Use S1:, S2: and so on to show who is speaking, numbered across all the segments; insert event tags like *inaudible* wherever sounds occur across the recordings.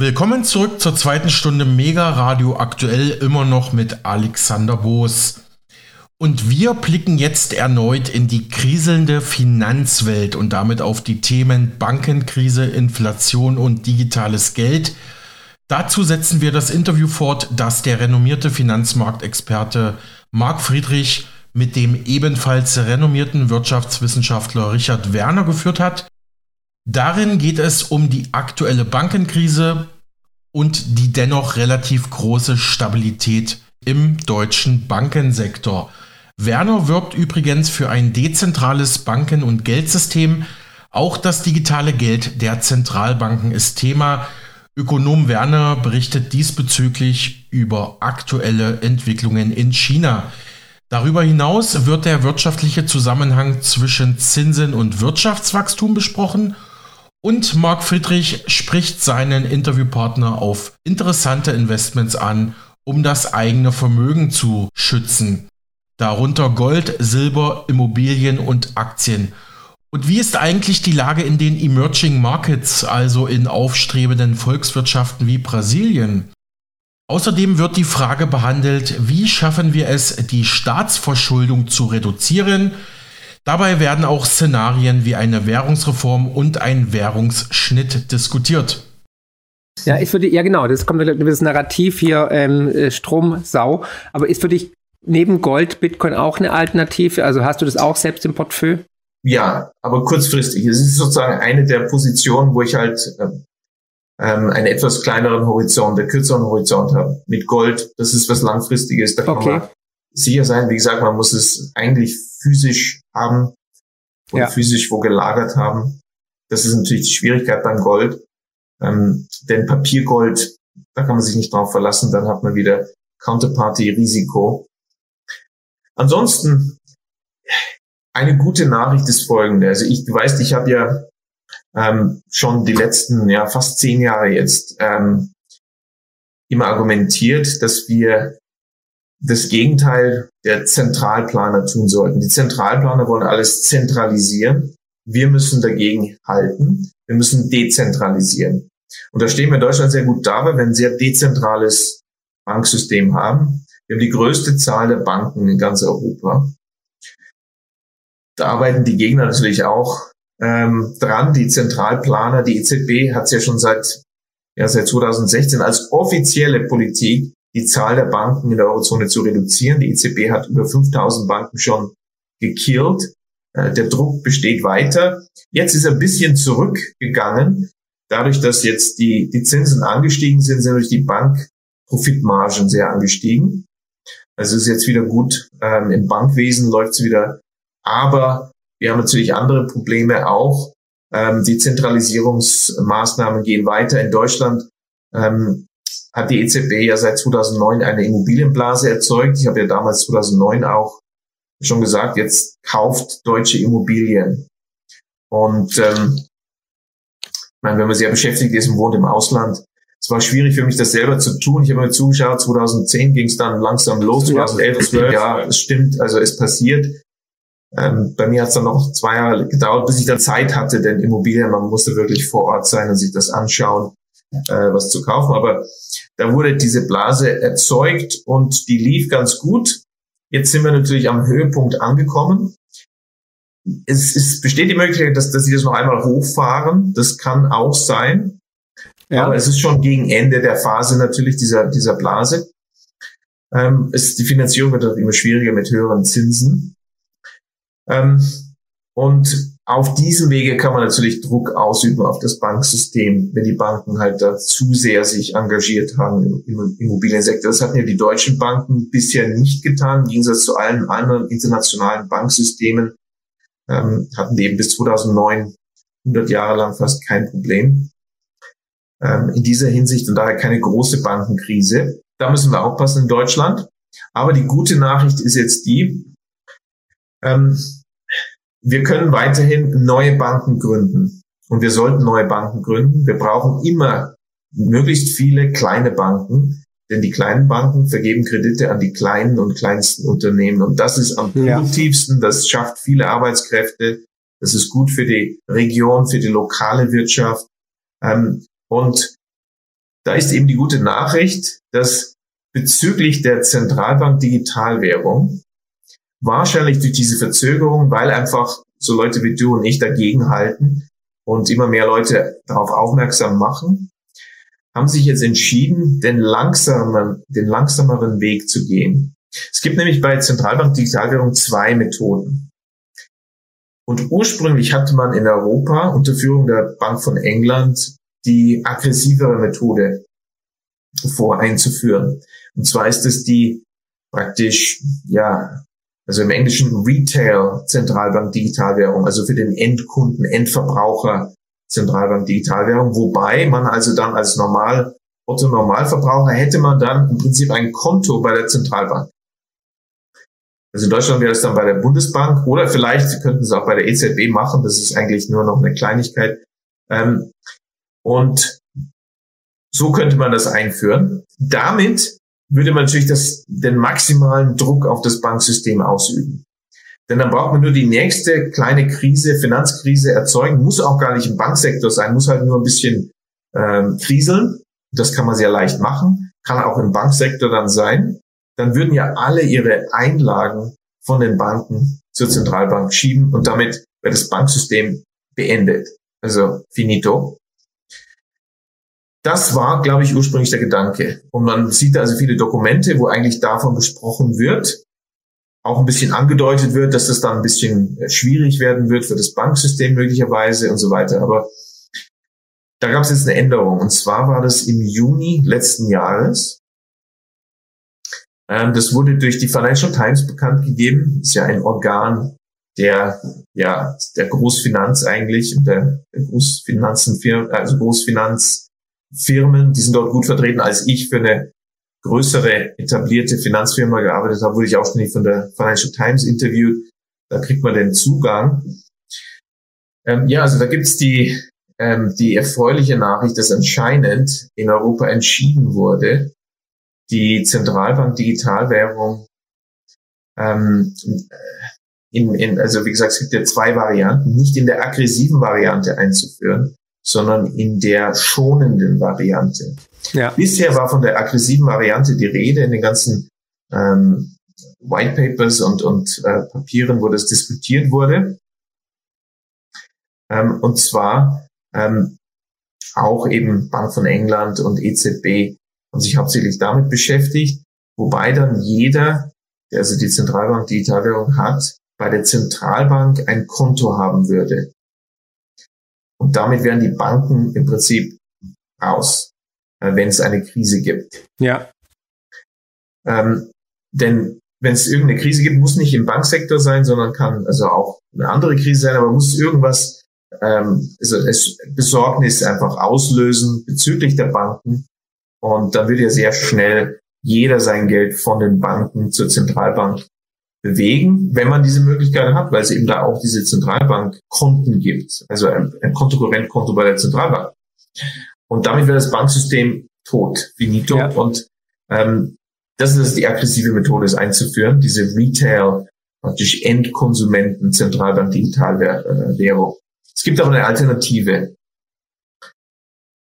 S1: Willkommen zurück zur zweiten Stunde Mega Radio aktuell immer noch mit Alexander Boos. Und wir blicken jetzt erneut in die kriselnde Finanzwelt und damit auf die Themen Bankenkrise, Inflation und digitales Geld. Dazu setzen wir das Interview fort, das der renommierte Finanzmarktexperte Marc Friedrich mit dem ebenfalls renommierten Wirtschaftswissenschaftler Richard Werner geführt hat. Darin geht es um die aktuelle Bankenkrise und die dennoch relativ große Stabilität im deutschen Bankensektor. Werner wirbt übrigens für ein dezentrales Banken- und Geldsystem. Auch das digitale Geld der Zentralbanken ist Thema. Ökonom Werner berichtet diesbezüglich über aktuelle Entwicklungen in China. Darüber hinaus wird der wirtschaftliche Zusammenhang zwischen Zinsen und Wirtschaftswachstum besprochen und Marc Friedrich spricht seinen Interviewpartner auf interessante Investments an, um das eigene Vermögen zu schützen. Darunter Gold, Silber, Immobilien und Aktien. Und wie ist eigentlich die Lage in den Emerging Markets, also in aufstrebenden Volkswirtschaften wie Brasilien? Außerdem wird die Frage behandelt, wie schaffen wir es, die Staatsverschuldung zu reduzieren, Dabei werden auch Szenarien wie eine Währungsreform und ein Währungsschnitt diskutiert.
S2: Ja, ist für dich, ja genau, das kommt das Narrativ hier ähm, äh, Stromsau. Aber ist für dich neben Gold Bitcoin auch eine Alternative? Also hast du das auch selbst im Portfolio?
S3: Ja, aber kurzfristig. Es ist sozusagen eine der Positionen, wo ich halt ähm, ähm einen etwas kleineren Horizont, der kürzeren Horizont habe. Mit Gold, das ist was langfristiges, da kann okay. man sicher sein. Wie gesagt, man muss es eigentlich physisch haben und ja. physisch wo gelagert haben. Das ist natürlich die Schwierigkeit beim Gold. Ähm, denn Papiergold, da kann man sich nicht drauf verlassen, dann hat man wieder Counterparty-Risiko. Ansonsten, eine gute Nachricht ist folgende. Also ich, du weißt, ich habe ja ähm, schon die letzten, ja fast zehn Jahre jetzt ähm, immer argumentiert, dass wir das Gegenteil der Zentralplaner tun sollten. Die Zentralplaner wollen alles zentralisieren. Wir müssen dagegen halten. Wir müssen dezentralisieren. Und da stehen wir in Deutschland sehr gut da, weil wir ein sehr dezentrales Banksystem haben. Wir haben die größte Zahl der Banken in ganz Europa. Da arbeiten die Gegner natürlich auch ähm, dran. Die Zentralplaner, die EZB hat es ja schon seit, ja, seit 2016 als offizielle Politik die Zahl der Banken in der Eurozone zu reduzieren. Die EZB hat über 5000 Banken schon gekillt. Äh, der Druck besteht weiter. Jetzt ist er ein bisschen zurückgegangen. Dadurch, dass jetzt die, die Zinsen angestiegen sind, sind durch die Bankprofitmargen sehr angestiegen. Also ist jetzt wieder gut. Ähm, Im Bankwesen läuft es wieder. Aber wir haben natürlich andere Probleme auch. Ähm, die Zentralisierungsmaßnahmen gehen weiter. In Deutschland ähm, hat die EZB ja seit 2009 eine Immobilienblase erzeugt. Ich habe ja damals 2009 auch schon gesagt, jetzt kauft deutsche Immobilien. Und ähm, ich meine, wenn man sehr beschäftigt ist und wohnt im Ausland, es war schwierig für mich, das selber zu tun. Ich habe mir zugeschaut, 2010 ging es dann langsam los, 2011, 12, ja, es stimmt, also es passiert. Ähm, bei mir hat es dann noch zwei Jahre gedauert, bis ich dann Zeit hatte, denn Immobilien, man musste wirklich vor Ort sein und sich das anschauen äh, was zu kaufen. Aber da wurde diese Blase erzeugt und die lief ganz gut. Jetzt sind wir natürlich am Höhepunkt angekommen. Es, es besteht die Möglichkeit, dass, dass sie das noch einmal hochfahren. Das kann auch sein. Ja. Aber es ist schon gegen Ende der Phase natürlich dieser, dieser Blase. Ähm, es, die Finanzierung wird immer schwieriger mit höheren Zinsen. Ähm, und auf diesem Wege kann man natürlich Druck ausüben auf das Banksystem, wenn die Banken halt da zu sehr sich engagiert haben im Immobiliensektor. Das hatten ja die deutschen Banken bisher nicht getan. Im Gegensatz zu allen anderen internationalen Banksystemen ähm, hatten eben bis 2009 100 Jahre lang fast kein Problem. Ähm, in dieser Hinsicht und daher keine große Bankenkrise. Da müssen wir aufpassen in Deutschland. Aber die gute Nachricht ist jetzt die, ähm, wir können weiterhin neue Banken gründen. Und wir sollten neue Banken gründen. Wir brauchen immer möglichst viele kleine Banken, denn die kleinen Banken vergeben Kredite an die kleinen und kleinsten Unternehmen. Und das ist am produktivsten, das schafft viele Arbeitskräfte, das ist gut für die Region, für die lokale Wirtschaft. Ähm, und da ist eben die gute Nachricht, dass bezüglich der Zentralbank Digitalwährung wahrscheinlich durch diese Verzögerung, weil einfach so Leute wie du und ich dagegen halten und immer mehr Leute darauf aufmerksam machen, haben sich jetzt entschieden, den langsamen, den langsameren Weg zu gehen. Es gibt nämlich bei Zentralbank Digitalwährung zwei Methoden. Und ursprünglich hatte man in Europa unter Führung der Bank von England die aggressivere Methode vor einzuführen. Und zwar ist es die praktisch, ja, also im Englischen Retail Zentralbank Digitalwährung, also für den Endkunden, Endverbraucher Zentralbank Digitalwährung, wobei man also dann als normal Otto Normalverbraucher hätte man dann im Prinzip ein Konto bei der Zentralbank. Also in Deutschland wäre es dann bei der Bundesbank oder vielleicht Sie könnten es auch bei der EZB machen. Das ist eigentlich nur noch eine Kleinigkeit. Ähm, und so könnte man das einführen. Damit würde man natürlich das, den maximalen Druck auf das Banksystem ausüben. Denn dann braucht man nur die nächste kleine Krise, Finanzkrise erzeugen, muss auch gar nicht im Banksektor sein, muss halt nur ein bisschen ähm, kriseln. Das kann man sehr leicht machen, kann auch im Banksektor dann sein. Dann würden ja alle ihre Einlagen von den Banken zur Zentralbank schieben und damit wäre das Banksystem beendet. Also finito. Das war, glaube ich, ursprünglich der Gedanke. Und man sieht also viele Dokumente, wo eigentlich davon gesprochen wird, auch ein bisschen angedeutet wird, dass das dann ein bisschen äh, schwierig werden wird für das Banksystem möglicherweise und so weiter. Aber da gab es jetzt eine Änderung. Und zwar war das im Juni letzten Jahres. Ähm, das wurde durch die Financial Times bekannt gegeben. Das ist ja ein Organ der, ja, der Großfinanz eigentlich, der, der Großfinanzenfirmen, also Großfinanzfirmen, die sind dort gut vertreten als ich für eine größere etablierte Finanzfirma gearbeitet habe, wurde ich auch ständig von der Financial Times interviewt. Da kriegt man den Zugang. Ähm, ja, also da gibt's die, ähm, die erfreuliche Nachricht, dass anscheinend in Europa entschieden wurde, die Zentralbank Digitalwährung ähm, in, in, also wie gesagt, es gibt ja zwei Varianten, nicht in der aggressiven Variante einzuführen, sondern in der schonenden Variante. Ja. Bisher war von der aggressiven Variante die Rede in den ganzen ähm, White Papers und, und äh, Papieren, wo das diskutiert wurde. Ähm, und zwar ähm, auch eben Bank von England und EZB haben sich hauptsächlich damit beschäftigt, wobei dann jeder, der also die Zentralbank Digitalwährung hat, bei der Zentralbank ein Konto haben würde. Und damit wären die Banken im Prinzip raus. Äh, wenn es eine Krise gibt.
S2: Ja.
S3: Ähm, denn wenn es irgendeine Krise gibt, muss nicht im Banksektor sein, sondern kann also auch eine andere Krise sein, aber muss irgendwas, ähm, also es Besorgnis einfach auslösen bezüglich der Banken. Und dann wird ja sehr schnell jeder sein Geld von den Banken zur Zentralbank bewegen, wenn man diese Möglichkeit hat, weil es eben da auch diese Zentralbankkonten gibt, also ein, ein Kontokorrentkonto bei der Zentralbank. Und damit wäre das Banksystem tot, finito. Ja. Und ähm, das ist die aggressive Methode, es einzuführen, diese Retail, praktisch Endkonsumenten, Zentralbank Digitalwährung. Es gibt aber eine Alternative.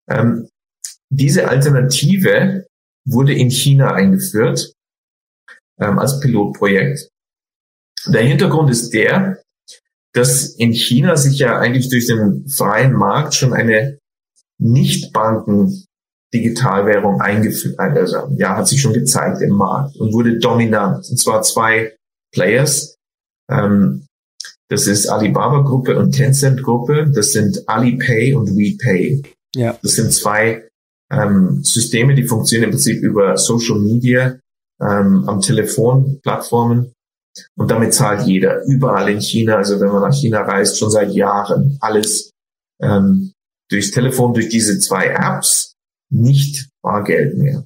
S3: Ähm, diese Alternative wurde in China eingeführt ähm, als Pilotprojekt. Der Hintergrund ist der, dass in China sich ja eigentlich durch den freien Markt schon eine Nichtbanken Digitalwährung eingeführt, also ja, hat sich schon gezeigt im Markt und wurde dominant. Und zwar zwei Players. Ähm, das ist Alibaba Gruppe und Tencent Gruppe. Das sind Alipay und WePay. Ja. Das sind zwei ähm, Systeme, die funktionieren im Prinzip über Social Media, ähm, am Telefon, Plattformen. Und damit zahlt jeder überall in China. Also wenn man nach China reist, schon seit Jahren alles ähm, durchs Telefon, durch diese zwei Apps nicht Bargeld mehr.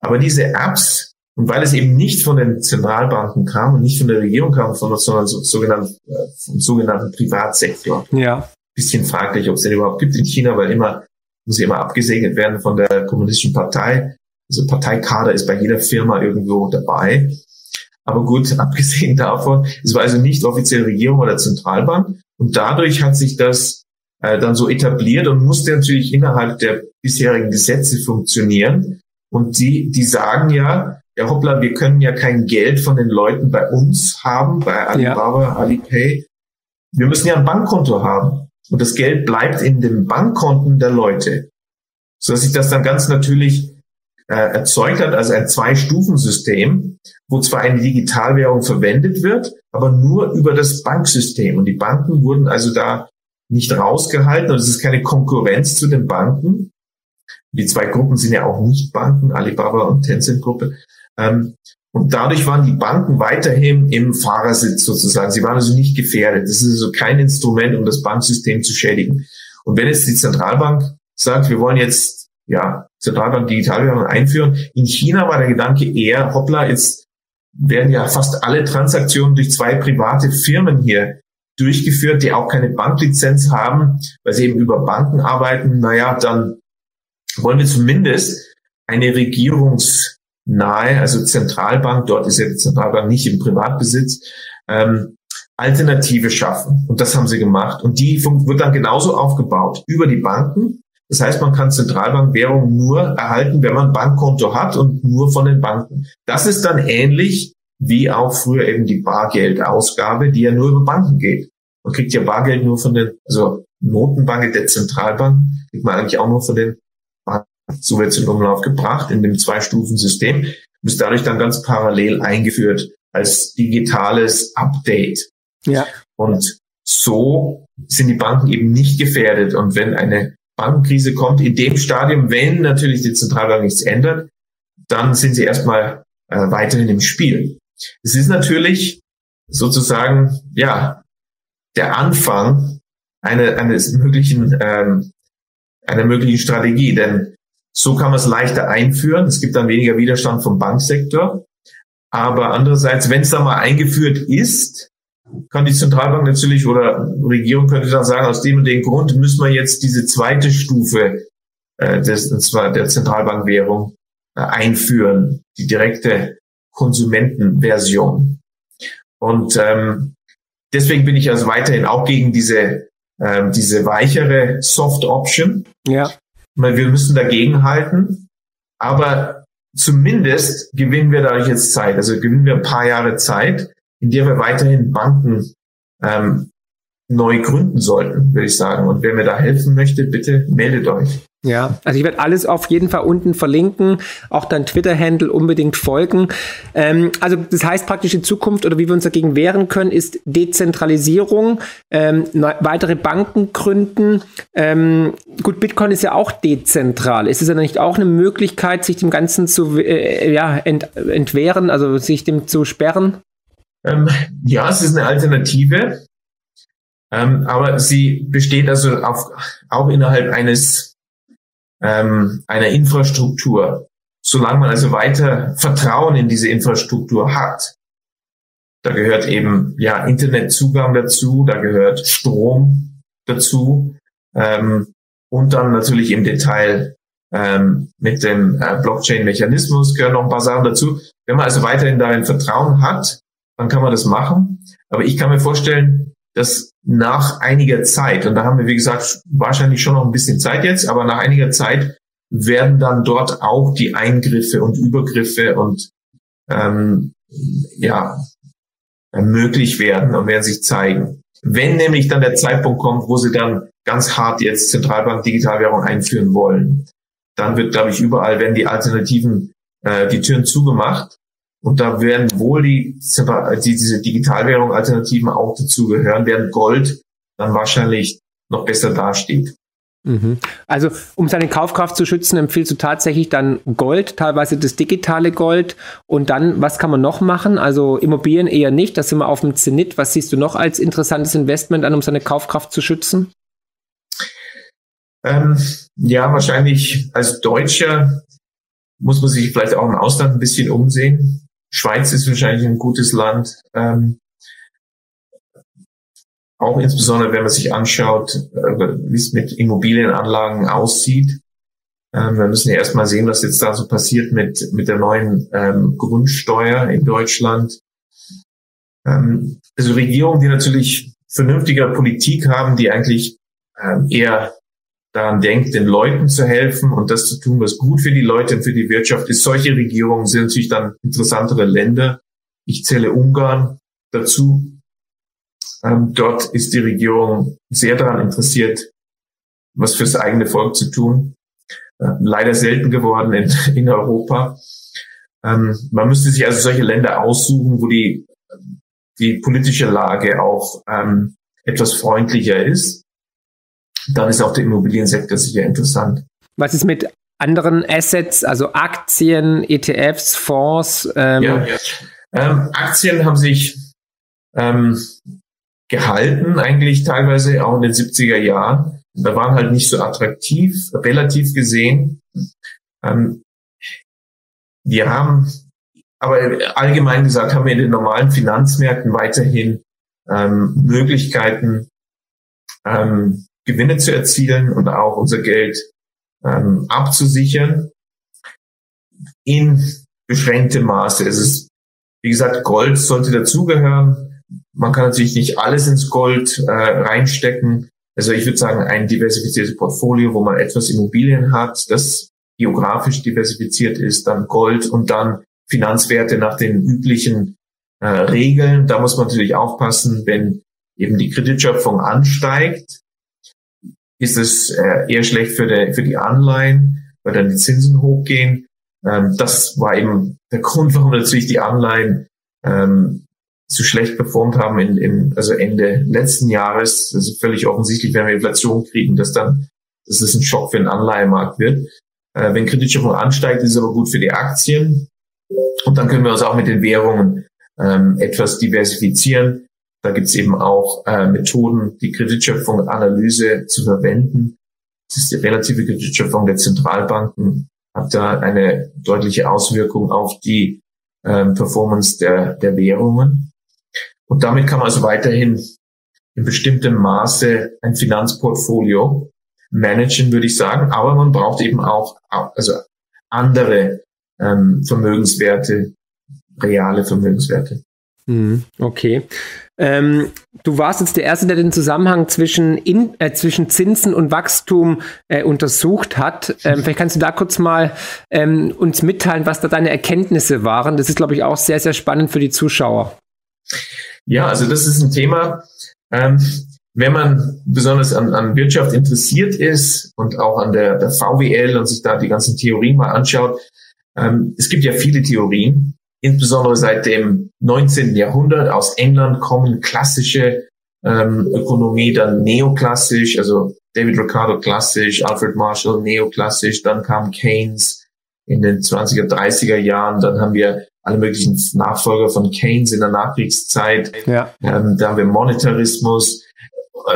S3: Aber diese Apps, und weil es eben nicht von den Zentralbanken kam und nicht von der Regierung kam, sondern so, sogenannten, äh, vom sogenannten Privatsektor.
S2: Ja.
S3: Bisschen fraglich, ob es den überhaupt gibt in China, weil immer, muss immer abgesegnet werden von der kommunistischen Partei. Also Parteikader ist bei jeder Firma irgendwo dabei. Aber gut, *laughs* abgesehen davon, es war also nicht offiziell Regierung oder Zentralbank. Und dadurch hat sich das äh, dann so etabliert und musste natürlich innerhalb der bisherigen Gesetze funktionieren. Und die, die sagen ja, ja hoppla, wir können ja kein Geld von den Leuten bei uns haben, bei Alibaba, ja. Alipay. Wir müssen ja ein Bankkonto haben. Und das Geld bleibt in den Bankkonten der Leute. So dass sich das dann ganz natürlich äh, erzeugt hat, also ein Zwei-Stufen-System, wo zwar eine Digitalwährung verwendet wird, aber nur über das Banksystem. Und die Banken wurden also da nicht rausgehalten und es ist keine Konkurrenz zu den Banken. Die zwei Gruppen sind ja auch nicht Banken, Alibaba und Tencent-Gruppe. Ähm, und dadurch waren die Banken weiterhin im Fahrersitz sozusagen. Sie waren also nicht gefährdet. Das ist also kein Instrument, um das Banksystem zu schädigen. Und wenn jetzt die Zentralbank sagt, wir wollen jetzt ja Zentralbank Digitalwährung einführen, in China war der Gedanke eher, hoppla, jetzt werden ja fast alle Transaktionen durch zwei private Firmen hier durchgeführt, die auch keine Banklizenz haben, weil sie eben über Banken arbeiten. Naja, dann wollen wir zumindest eine regierungsnahe, also Zentralbank, dort ist ja die Zentralbank nicht im Privatbesitz, ähm, Alternative schaffen. Und das haben sie gemacht. Und die wird dann genauso aufgebaut über die Banken. Das heißt, man kann Zentralbankwährung nur erhalten, wenn man Bankkonto hat und nur von den Banken. Das ist dann ähnlich wie auch früher eben die Bargeldausgabe, die ja nur über Banken geht. Man kriegt ja Bargeld nur von den, also Notenbank der Zentralbank, kriegt man eigentlich auch nur von den Banken. So wird es in Umlauf gebracht in dem Zwei-Stufen-System und ist dadurch dann ganz parallel eingeführt als digitales Update. Ja. Und so sind die Banken eben nicht gefährdet. Und wenn eine Bankenkrise kommt, in dem Stadium, wenn natürlich die Zentralbank nichts ändert, dann sind sie erstmal äh, weiterhin im Spiel. Es ist natürlich sozusagen, ja, der Anfang eine, eines möglichen, ähm, einer möglichen Strategie, denn so kann man es leichter einführen. Es gibt dann weniger Widerstand vom Banksektor. Aber andererseits, wenn es dann mal eingeführt ist, kann die Zentralbank natürlich oder Regierung könnte dann sagen, aus dem und dem Grund müssen wir jetzt diese zweite Stufe äh, des, und zwar der Zentralbankwährung äh, einführen, die direkte Konsumentenversion. Und ähm, deswegen bin ich also weiterhin auch gegen diese, ähm, diese weichere Soft Option. Ja. Wir müssen dagegen halten, aber zumindest gewinnen wir dadurch jetzt Zeit. Also gewinnen wir ein paar Jahre Zeit, in der wir weiterhin Banken ähm, neu gründen sollten, würde ich sagen. Und wer mir da helfen möchte, bitte meldet euch.
S2: Ja, also ich werde alles auf jeden Fall unten verlinken, auch dein Twitter-Handle unbedingt folgen. Ähm, also das heißt praktisch in Zukunft oder wie wir uns dagegen wehren können, ist Dezentralisierung, ähm, weitere Banken gründen. Ähm, gut, Bitcoin ist ja auch dezentral. Ist es ja nicht auch eine Möglichkeit, sich dem Ganzen zu äh, ja, ent, entwehren, also sich dem zu sperren?
S3: Ähm, *laughs* ja, es ist eine Alternative. Ähm, aber sie besteht also auf, auch innerhalb eines ähm, einer Infrastruktur. Solange man also weiter Vertrauen in diese Infrastruktur hat, da gehört eben ja Internetzugang dazu, da gehört Strom dazu ähm, und dann natürlich im Detail ähm, mit dem äh, Blockchain-Mechanismus gehören noch ein paar Sachen dazu. Wenn man also weiterhin darin Vertrauen hat, dann kann man das machen. Aber ich kann mir vorstellen, dass nach einiger Zeit, und da haben wir, wie gesagt, wahrscheinlich schon noch ein bisschen Zeit jetzt, aber nach einiger Zeit werden dann dort auch die Eingriffe und Übergriffe und ähm, ja möglich werden und werden sich zeigen. Wenn nämlich dann der Zeitpunkt kommt, wo sie dann ganz hart jetzt Zentralbank Digitalwährung einführen wollen, dann wird, glaube ich, überall werden die Alternativen äh, die Türen zugemacht und da werden wohl die, die diese Digitalwährung-Alternativen auch dazu gehören, während Gold dann wahrscheinlich noch besser dasteht.
S2: Mhm. Also, um seine Kaufkraft zu schützen, empfiehlst du tatsächlich dann Gold, teilweise das digitale Gold. Und dann, was kann man noch machen? Also Immobilien eher nicht, da sind wir auf dem Zenit. Was siehst du noch als interessantes Investment an, um seine Kaufkraft zu schützen?
S3: Ähm, ja, wahrscheinlich als Deutscher muss man sich vielleicht auch im Ausland ein bisschen umsehen. Schweiz ist wahrscheinlich ein gutes Land. Ähm, auch insbesondere, wenn man sich anschaut, äh, wie es mit Immobilienanlagen aussieht. Ähm, wir müssen ja erstmal sehen, was jetzt da so passiert mit, mit der neuen ähm, Grundsteuer in Deutschland. Ähm, also Regierungen, die natürlich vernünftige Politik haben, die eigentlich ähm, eher daran denkt, den Leuten zu helfen und das zu tun, was gut für die Leute und für die Wirtschaft ist. Solche Regierungen sind natürlich dann interessantere Länder. Ich zähle Ungarn dazu. Ähm, dort ist die Regierung sehr daran interessiert, was fürs eigene Volk zu tun. Äh, leider selten geworden in, *laughs* in Europa. Ähm, man müsste sich also solche Länder aussuchen, wo die, die politische Lage auch ähm, etwas freundlicher ist. Dann ist auch der Immobiliensektor sicher interessant.
S2: Was ist mit anderen Assets, also Aktien, ETFs, Fonds?
S3: Ähm? Ja. Ähm, Aktien haben sich ähm, gehalten, eigentlich teilweise auch in den 70er Jahren. Da waren halt nicht so attraktiv, relativ gesehen. Ähm, wir haben, aber allgemein gesagt, haben wir in den normalen Finanzmärkten weiterhin ähm, Möglichkeiten, ähm, Gewinne zu erzielen und auch unser Geld ähm, abzusichern in beschränktem Maße. Es ist, wie gesagt, Gold sollte dazugehören. Man kann natürlich nicht alles ins Gold äh, reinstecken. Also ich würde sagen, ein diversifiziertes Portfolio, wo man etwas Immobilien hat, das geografisch diversifiziert ist, dann Gold und dann Finanzwerte nach den üblichen äh, Regeln. Da muss man natürlich aufpassen, wenn eben die Kreditschöpfung ansteigt, ist es äh, eher schlecht für, die, für die Anleihen, weil dann die Zinsen hochgehen. Ähm, das war eben der *laughs* Grund, warum natürlich die Anleihen ähm, so schlecht performt haben in, in also Ende letzten Jahres. Das ist völlig offensichtlich, wenn wir Inflation kriegen, dass dann dass es ein Schock für den Anleihemarkt wird. Äh, wenn Kreditschöpfung ansteigt, ist es aber gut für die Aktien. Und dann können wir uns auch mit den Währungen ähm, etwas diversifizieren. Da gibt es eben auch äh, Methoden, die Kreditschöpfung und Analyse zu verwenden. Das ist die relative Kreditschöpfung der Zentralbanken, hat da eine deutliche Auswirkung auf die ähm, Performance der, der Währungen. Und damit kann man also weiterhin in bestimmtem Maße ein Finanzportfolio managen, würde ich sagen. Aber man braucht eben auch also andere ähm, Vermögenswerte, reale Vermögenswerte.
S2: Mhm, okay. Ähm, du warst jetzt der Erste, der den Zusammenhang zwischen, in, äh, zwischen Zinsen und Wachstum äh, untersucht hat. Ähm, vielleicht kannst du da kurz mal ähm, uns mitteilen, was da deine Erkenntnisse waren. Das ist, glaube ich, auch sehr, sehr spannend für die Zuschauer.
S3: Ja, also das ist ein Thema. Ähm, wenn man besonders an, an Wirtschaft interessiert ist und auch an der, der VWL und sich da die ganzen Theorien mal anschaut, ähm, es gibt ja viele Theorien, insbesondere seit dem 19. Jahrhundert aus England kommen klassische ähm, Ökonomie, dann neoklassisch, also David Ricardo klassisch, Alfred Marshall neoklassisch, dann kam Keynes in den 20er, 30er Jahren, dann haben wir alle möglichen Nachfolger von Keynes in der Nachkriegszeit, ja. ähm, da haben wir Monetarismus,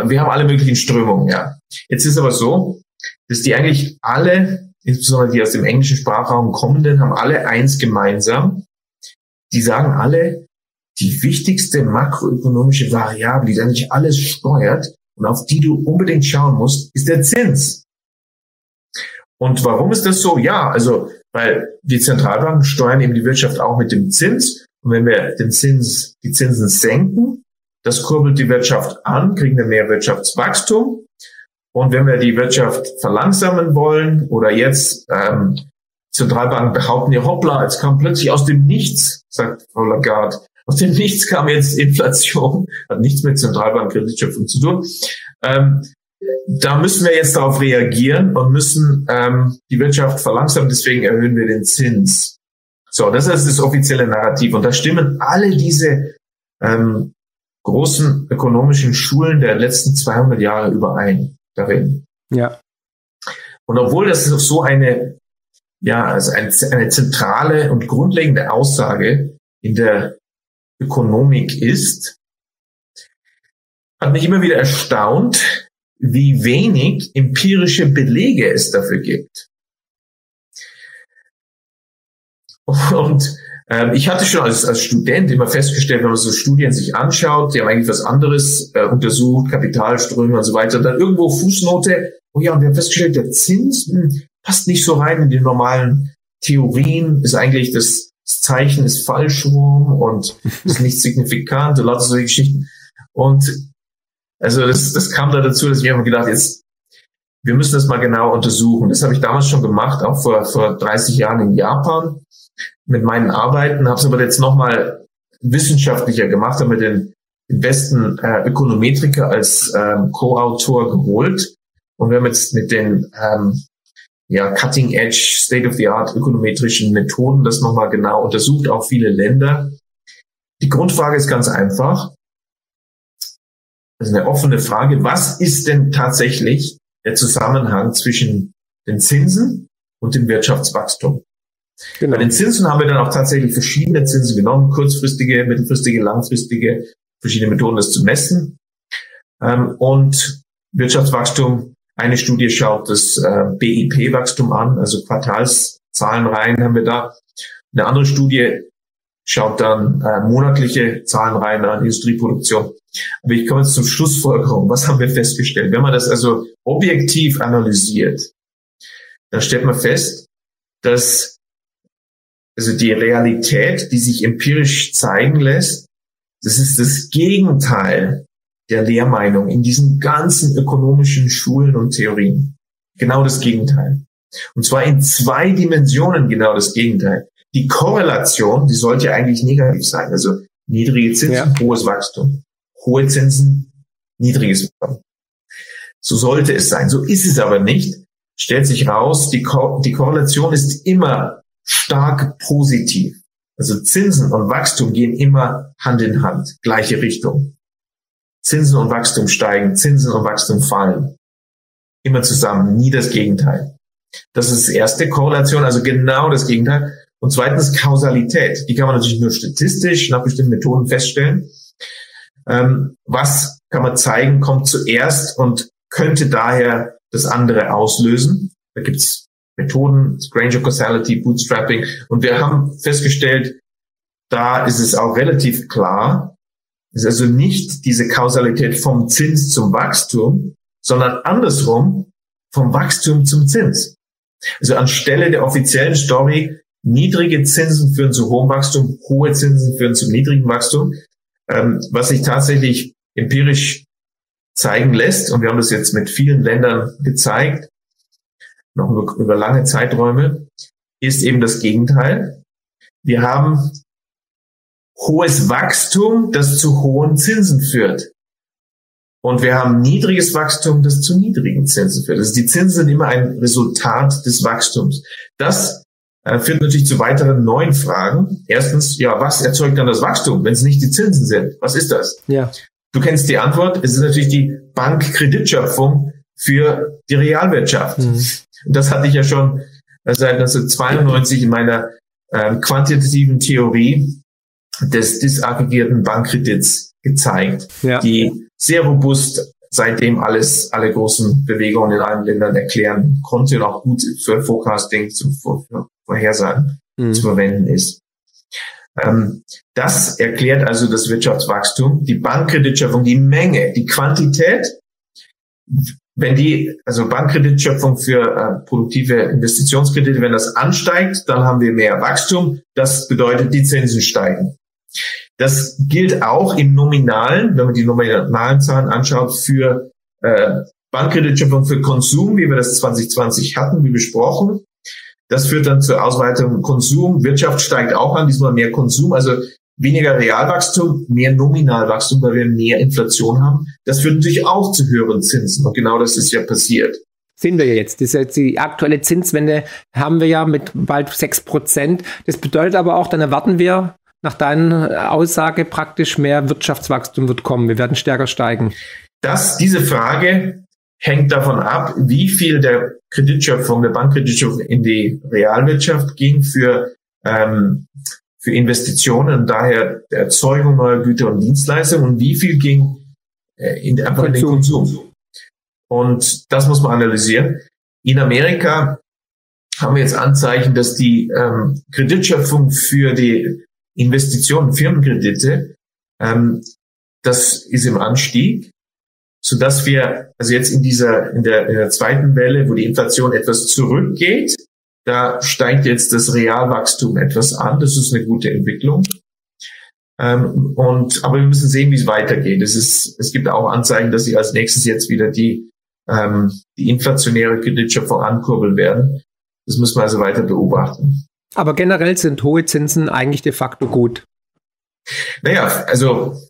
S3: wir haben alle möglichen Strömungen, ja. Jetzt ist aber so, dass die eigentlich alle, insbesondere die aus dem englischen Sprachraum kommenden, haben alle eins gemeinsam. Die sagen alle, die wichtigste makroökonomische Variable, die eigentlich alles steuert und auf die du unbedingt schauen musst, ist der Zins. Und warum ist das so? Ja, also, weil die Zentralbanken steuern eben die Wirtschaft auch mit dem Zins. Und wenn wir den Zins, die Zinsen senken, das kurbelt die Wirtschaft an, kriegen wir mehr Wirtschaftswachstum. Und wenn wir die Wirtschaft verlangsamen wollen oder jetzt ähm, Zentralbanken behaupten, ja hoppla, es kam plötzlich aus dem Nichts, sagt Frau Lagarde, aus dem Nichts kam jetzt Inflation, hat nichts mit Zentralbankkreditschöpfung zu tun. Ähm, da müssen wir jetzt darauf reagieren und müssen ähm, die Wirtschaft verlangsamen, deswegen erhöhen wir den Zins. So, das ist das offizielle Narrativ. Und da stimmen alle diese ähm, großen ökonomischen Schulen der letzten 200 Jahre überein darin.
S2: Ja.
S3: Und obwohl das so eine, ja, also eine, eine zentrale und grundlegende Aussage in der Ökonomik ist, hat mich immer wieder erstaunt, wie wenig empirische Belege es dafür gibt. Und ähm, ich hatte schon als, als Student immer festgestellt, wenn man so Studien sich anschaut, die haben eigentlich was anderes äh, untersucht, Kapitalströme und so weiter, dann irgendwo Fußnote, oh ja, und wir haben festgestellt, der Zins hm, passt nicht so rein in die normalen Theorien, ist eigentlich das, das Zeichen ist Fallschwung und *laughs* ist nicht signifikant und lauter solche Geschichten. Und Also das, das kam da dazu, dass ich mir gedacht, jetzt, wir müssen das mal genau untersuchen. Das habe ich damals schon gemacht, auch vor, vor 30 Jahren in Japan mit meinen Arbeiten, habe es aber jetzt nochmal wissenschaftlicher gemacht, habe mir den, den besten äh, Ökonometriker als ähm, Co-Autor geholt und wir haben jetzt mit den ähm, ja, Cutting-Edge, State-of-the-Art ökonometrischen Methoden das nochmal genau untersucht, auch viele Länder. Die Grundfrage ist ganz einfach. Das ist eine offene Frage. Was ist denn tatsächlich der Zusammenhang zwischen den Zinsen und dem Wirtschaftswachstum? Genau. Bei den Zinsen haben wir dann auch tatsächlich verschiedene Zinsen genommen, kurzfristige, mittelfristige, langfristige, verschiedene Methoden, das zu messen. Ähm, und Wirtschaftswachstum eine Studie schaut das äh, BIP-Wachstum an, also Quartalszahlen rein haben wir da. Eine andere Studie schaut dann äh, monatliche Zahlen rein an Industrieproduktion. Aber ich komme jetzt zum Schlussfolgerung. Was haben wir festgestellt? Wenn man das also objektiv analysiert, dann stellt man fest, dass also die Realität, die sich empirisch zeigen lässt, das ist das Gegenteil der Lehrmeinung in diesen ganzen ökonomischen Schulen und Theorien. Genau das Gegenteil. Und zwar in zwei Dimensionen genau das Gegenteil. Die Korrelation, die sollte eigentlich negativ sein. Also niedrige Zinsen, ja. hohes Wachstum. Hohe Zinsen, niedriges Wachstum. So sollte es sein. So ist es aber nicht. Stellt sich raus, die, Ko die Korrelation ist immer stark positiv. Also Zinsen und Wachstum gehen immer Hand in Hand, gleiche Richtung. Zinsen und Wachstum steigen, Zinsen und Wachstum fallen. Immer zusammen, nie das Gegenteil. Das ist das erste Korrelation, also genau das Gegenteil. Und zweitens Kausalität. Die kann man natürlich nur statistisch nach bestimmten Methoden feststellen. Ähm, was kann man zeigen, kommt zuerst und könnte daher das andere auslösen. Da gibt's Methoden, Granger Causality, Bootstrapping. Und wir haben festgestellt, da ist es auch relativ klar, ist also nicht diese Kausalität vom Zins zum Wachstum, sondern andersrum vom Wachstum zum Zins. Also anstelle der offiziellen Story, niedrige Zinsen führen zu hohem Wachstum, hohe Zinsen führen zu niedrigem Wachstum, ähm, was sich tatsächlich empirisch zeigen lässt, und wir haben das jetzt mit vielen Ländern gezeigt, noch über, über lange Zeiträume, ist eben das Gegenteil. Wir haben hohes Wachstum, das zu hohen Zinsen führt. Und wir haben niedriges Wachstum, das zu niedrigen Zinsen führt. Also die Zinsen sind immer ein Resultat des Wachstums. Das äh, führt natürlich zu weiteren neuen Fragen. Erstens, ja, was erzeugt dann das Wachstum, wenn es nicht die Zinsen sind? Was ist das? Ja. Du kennst die Antwort. Es ist natürlich die Bankkreditschöpfung für die Realwirtschaft. Mhm. Und das hatte ich ja schon seit 1992 in meiner äh, quantitativen Theorie des disaggregierten Bankkredits gezeigt, ja. die sehr robust seitdem alles, alle großen Bewegungen in allen Ländern erklären konnte und auch gut für Forecasting zum Vorhersagen mhm. zu verwenden ist. Ähm, das erklärt also das Wirtschaftswachstum, die Bankkreditschöpfung, die Menge, die Quantität. Wenn die, also Bankkreditschöpfung für äh, produktive Investitionskredite, wenn das ansteigt, dann haben wir mehr Wachstum. Das bedeutet, die Zinsen steigen. Das gilt auch im Nominalen, wenn man die nominalen Zahlen anschaut, für äh, Bankkreditschöpfung für Konsum, wie wir das 2020 hatten, wie besprochen. Das führt dann zur Ausweitung Konsum. Wirtschaft steigt auch an, diesmal mehr Konsum, also weniger Realwachstum, mehr Nominalwachstum, weil wir mehr Inflation haben. Das führt natürlich auch zu höheren Zinsen. Und genau das ist ja passiert.
S2: Sehen wir jetzt. Das ist jetzt die aktuelle Zinswende haben wir ja mit bald sechs Prozent. Das bedeutet aber auch, dann erwarten wir nach deiner Aussage praktisch mehr Wirtschaftswachstum wird kommen. Wir werden stärker steigen.
S3: Das, diese Frage hängt davon ab, wie viel der Kreditschöpfung, der Bankkreditschöpfung in die Realwirtschaft ging für, ähm, für Investitionen und daher der Erzeugung neuer Güter und Dienstleistungen und wie viel ging äh, in, einfach in den Konsum. Und das muss man analysieren. In Amerika haben wir jetzt Anzeichen, dass die ähm, Kreditschöpfung für die Investitionen, Firmenkredite, ähm, das ist im Anstieg, so dass wir also jetzt in dieser in der, in der zweiten Welle, wo die Inflation etwas zurückgeht, da steigt jetzt das Realwachstum etwas an. Das ist eine gute Entwicklung. Ähm, und, aber wir müssen sehen, wie es weitergeht. Es, ist, es gibt auch Anzeichen, dass sie als nächstes jetzt wieder die, ähm, die inflationäre Kreditschöpfung ankurbeln werden. Das müssen wir also weiter beobachten.
S2: Aber generell sind hohe Zinsen eigentlich de facto gut.
S3: Naja, also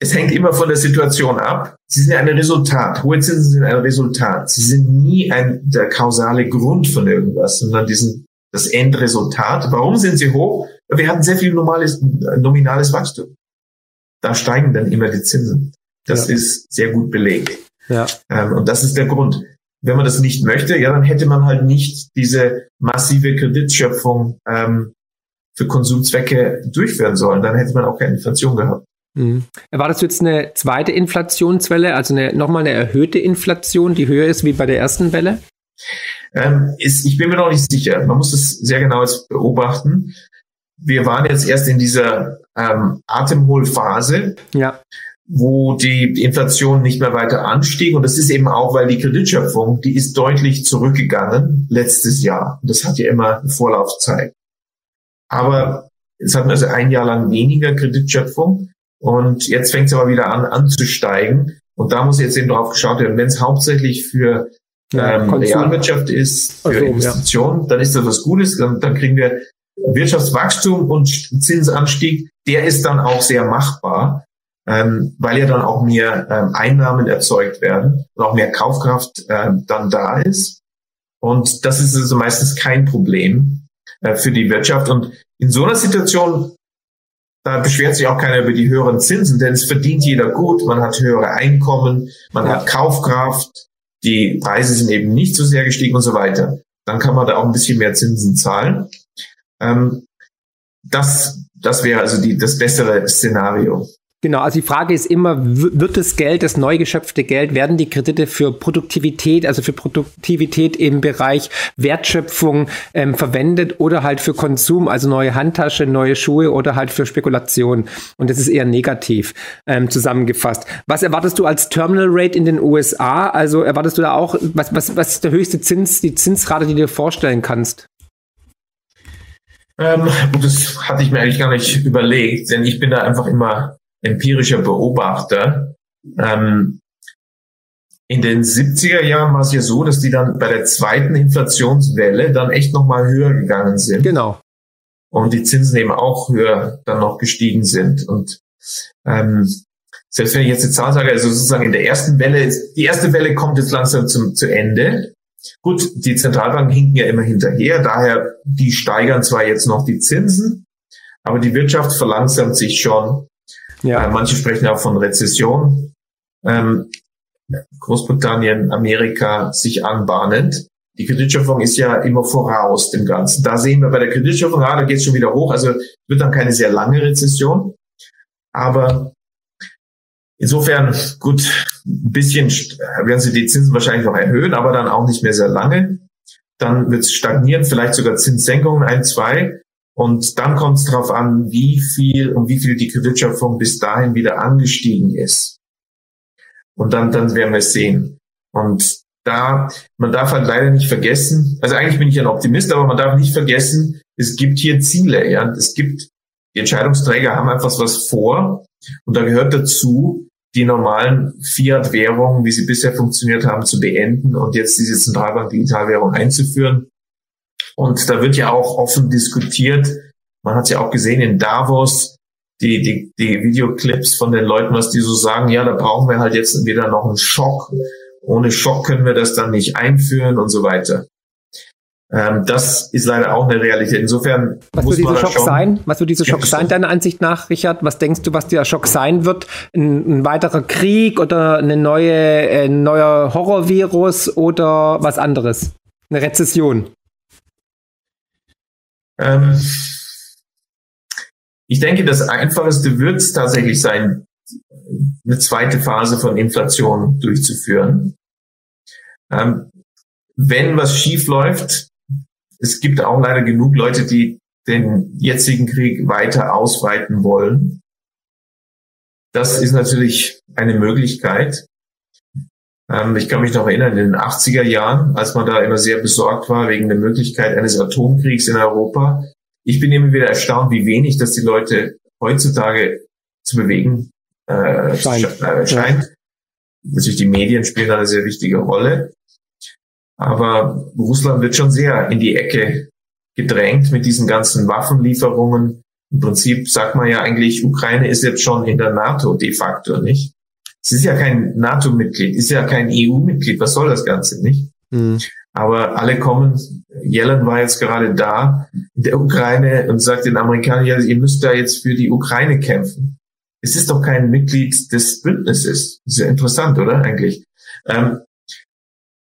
S3: es hängt immer von der Situation ab. Sie sind ein Resultat. Hohe Zinsen sind ein Resultat. Sie sind nie ein, der kausale Grund von irgendwas, sondern die sind das Endresultat. Warum sind sie hoch? Wir hatten sehr viel normales, nominales Wachstum. Da steigen dann immer die Zinsen. Das ja. ist sehr gut belegt. Ja. Ähm, und das ist der Grund. Wenn man das nicht möchte, ja, dann hätte man halt nicht diese massive Kreditschöpfung ähm, für Konsumzwecke durchführen sollen. Dann hätte man auch keine Inflation gehabt.
S2: Mhm. Erwartest du jetzt eine zweite Inflationswelle, also eine, nochmal eine erhöhte Inflation, die höher ist wie bei der ersten Welle?
S3: Ähm, ist, ich bin mir noch nicht sicher. Man muss es sehr genau jetzt beobachten. Wir waren jetzt erst in dieser ähm, Atemholphase, ja. Wo die Inflation nicht mehr weiter anstieg. Und das ist eben auch, weil die Kreditschöpfung, die ist deutlich zurückgegangen letztes Jahr. Und das hat ja immer eine Vorlaufzeit. Aber jetzt hatten wir also ein Jahr lang weniger Kreditschöpfung. Und jetzt fängt es aber wieder an anzusteigen. Und da muss jetzt eben drauf geschaut werden, wenn es hauptsächlich für ähm, Realwirtschaft ist, für also, Investitionen, ja. dann ist das was Gutes. Dann, dann kriegen wir Wirtschaftswachstum und Zinsanstieg. Der ist dann auch sehr machbar, ähm, weil ja dann auch mehr ähm, Einnahmen erzeugt werden und auch mehr Kaufkraft ähm, dann da ist. Und das ist also meistens kein Problem äh, für die Wirtschaft. Und in so einer Situation da beschwert sich auch keiner über die höheren Zinsen, denn es verdient jeder gut. Man hat höhere Einkommen, man ja. hat Kaufkraft, die Preise sind eben nicht so sehr gestiegen und so weiter. Dann kann man da auch ein bisschen mehr Zinsen zahlen. Ähm, das, das wäre also die, das bessere Szenario.
S2: Genau, also die Frage ist immer, wird das Geld, das neu geschöpfte Geld, werden die Kredite für Produktivität, also für Produktivität im Bereich Wertschöpfung ähm, verwendet oder halt für Konsum, also neue Handtasche, neue Schuhe oder halt für Spekulation. Und das ist eher negativ ähm, zusammengefasst. Was erwartest du als Terminal Rate in den USA? Also erwartest du da auch, was, was, was ist der höchste Zins, die Zinsrate, die du dir vorstellen kannst?
S3: Ähm, das hatte ich mir eigentlich gar nicht überlegt, denn ich bin da einfach immer empirischer Beobachter. Ähm, in den 70er Jahren war es ja so, dass die dann bei der zweiten Inflationswelle dann echt nochmal höher gegangen sind.
S2: Genau.
S3: Und die Zinsen eben auch höher dann noch gestiegen sind. Und ähm, selbst wenn ich jetzt die Zahl sage, also sozusagen in der ersten Welle, die erste Welle kommt jetzt langsam zum, zu Ende. Gut, die Zentralbanken hinken ja immer hinterher, daher die steigern zwar jetzt noch die Zinsen, aber die Wirtschaft verlangsamt sich schon ja. Äh, manche sprechen auch von Rezession. Ähm, Großbritannien, Amerika sich anbahnend. Die Kreditschöpfung ist ja immer voraus dem Ganzen. Da sehen wir bei der Kreditschöpfung, ah, da geht es schon wieder hoch. Also wird dann keine sehr lange Rezession. Aber insofern, gut, ein bisschen werden sie die Zinsen wahrscheinlich noch erhöhen, aber dann auch nicht mehr sehr lange. Dann wird es stagnieren, vielleicht sogar Zinssenkungen ein, zwei. Und dann kommt es darauf an, wie viel und wie viel die Kreditschöpfung bis dahin wieder angestiegen ist. Und dann, dann werden wir es sehen. Und da, man darf halt leider nicht vergessen, also eigentlich bin ich ein Optimist, aber man darf nicht vergessen, es gibt hier Ziele, ja. Es gibt, die Entscheidungsträger haben einfach was vor. Und da gehört dazu, die normalen Fiat-Währungen, wie sie bisher funktioniert haben, zu beenden und jetzt diese Zentralbank-Digitalwährung einzuführen. Und da wird ja auch offen diskutiert. Man hat ja auch gesehen in Davos, die, die, die Videoclips von den Leuten, was die so sagen, ja, da brauchen wir halt jetzt wieder noch einen Schock. Ohne Schock können wir das dann nicht einführen und so weiter. Ähm, das ist leider auch eine Realität. Insofern
S2: was muss wird dieser Schock sein? Was wird dieser Schock sein, deiner Ansicht nach, Richard? Was denkst du, was dieser Schock sein wird? Ein, ein weiterer Krieg oder eine neue, ein neuer Horrorvirus oder was anderes? Eine Rezession?
S3: Ähm, ich denke, das Einfachste wird es tatsächlich sein, eine zweite Phase von Inflation durchzuführen. Ähm, wenn was schief läuft, es gibt auch leider genug Leute, die den jetzigen Krieg weiter ausweiten wollen. Das ist natürlich eine Möglichkeit. Ähm, ich kann mich noch erinnern, in den 80er Jahren, als man da immer sehr besorgt war wegen der Möglichkeit eines Atomkriegs in Europa. Ich bin immer wieder erstaunt, wie wenig das die Leute heutzutage zu bewegen äh, scheint. Äh, scheint. Ja. Natürlich die Medien spielen da eine sehr wichtige Rolle. Aber Russland wird schon sehr in die Ecke gedrängt mit diesen ganzen Waffenlieferungen. Im Prinzip sagt man ja eigentlich, Ukraine ist jetzt schon in der NATO de facto, nicht? Es ist ja kein NATO-Mitglied, ist ja kein EU-Mitglied. Was soll das Ganze, nicht? Mhm. Aber alle kommen, Yellen war jetzt gerade da in der Ukraine und sagt den Amerikanern, ja, ihr müsst da jetzt für die Ukraine kämpfen. Es ist doch kein Mitglied des Bündnisses. Ist ja interessant, oder eigentlich? Ähm,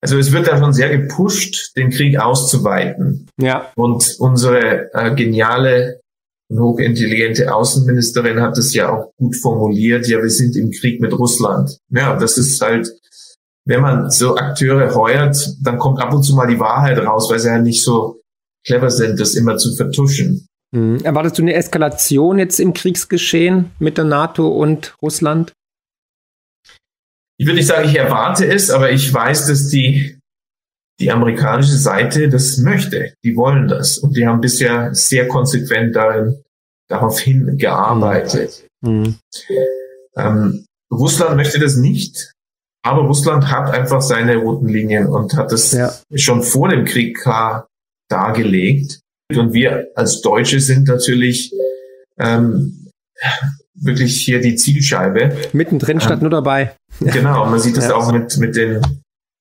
S3: also es wird da schon sehr gepusht, den Krieg auszuweiten. Ja. Und unsere äh, geniale hochintelligente Außenministerin hat es ja auch gut formuliert. Ja, wir sind im Krieg mit Russland. Ja, das ist halt wenn man so Akteure heuert, dann kommt ab und zu mal die Wahrheit raus, weil sie ja nicht so clever sind, das immer zu vertuschen.
S2: Mhm. Erwartest du eine Eskalation jetzt im Kriegsgeschehen mit der NATO und Russland?
S3: Ich würde nicht sagen, ich erwarte es, aber ich weiß, dass die, die amerikanische Seite das möchte. Die wollen das. Und die haben bisher sehr konsequent darin, darauf hingearbeitet. Mhm. Ähm, Russland möchte das nicht. Aber Russland hat einfach seine roten Linien und hat das ja. schon vor dem Krieg klar dargelegt. Und wir als Deutsche sind natürlich ähm, wirklich hier die Zielscheibe.
S2: Mittendrin statt ähm, nur dabei.
S3: Genau, man sieht das ja. auch mit, mit, den,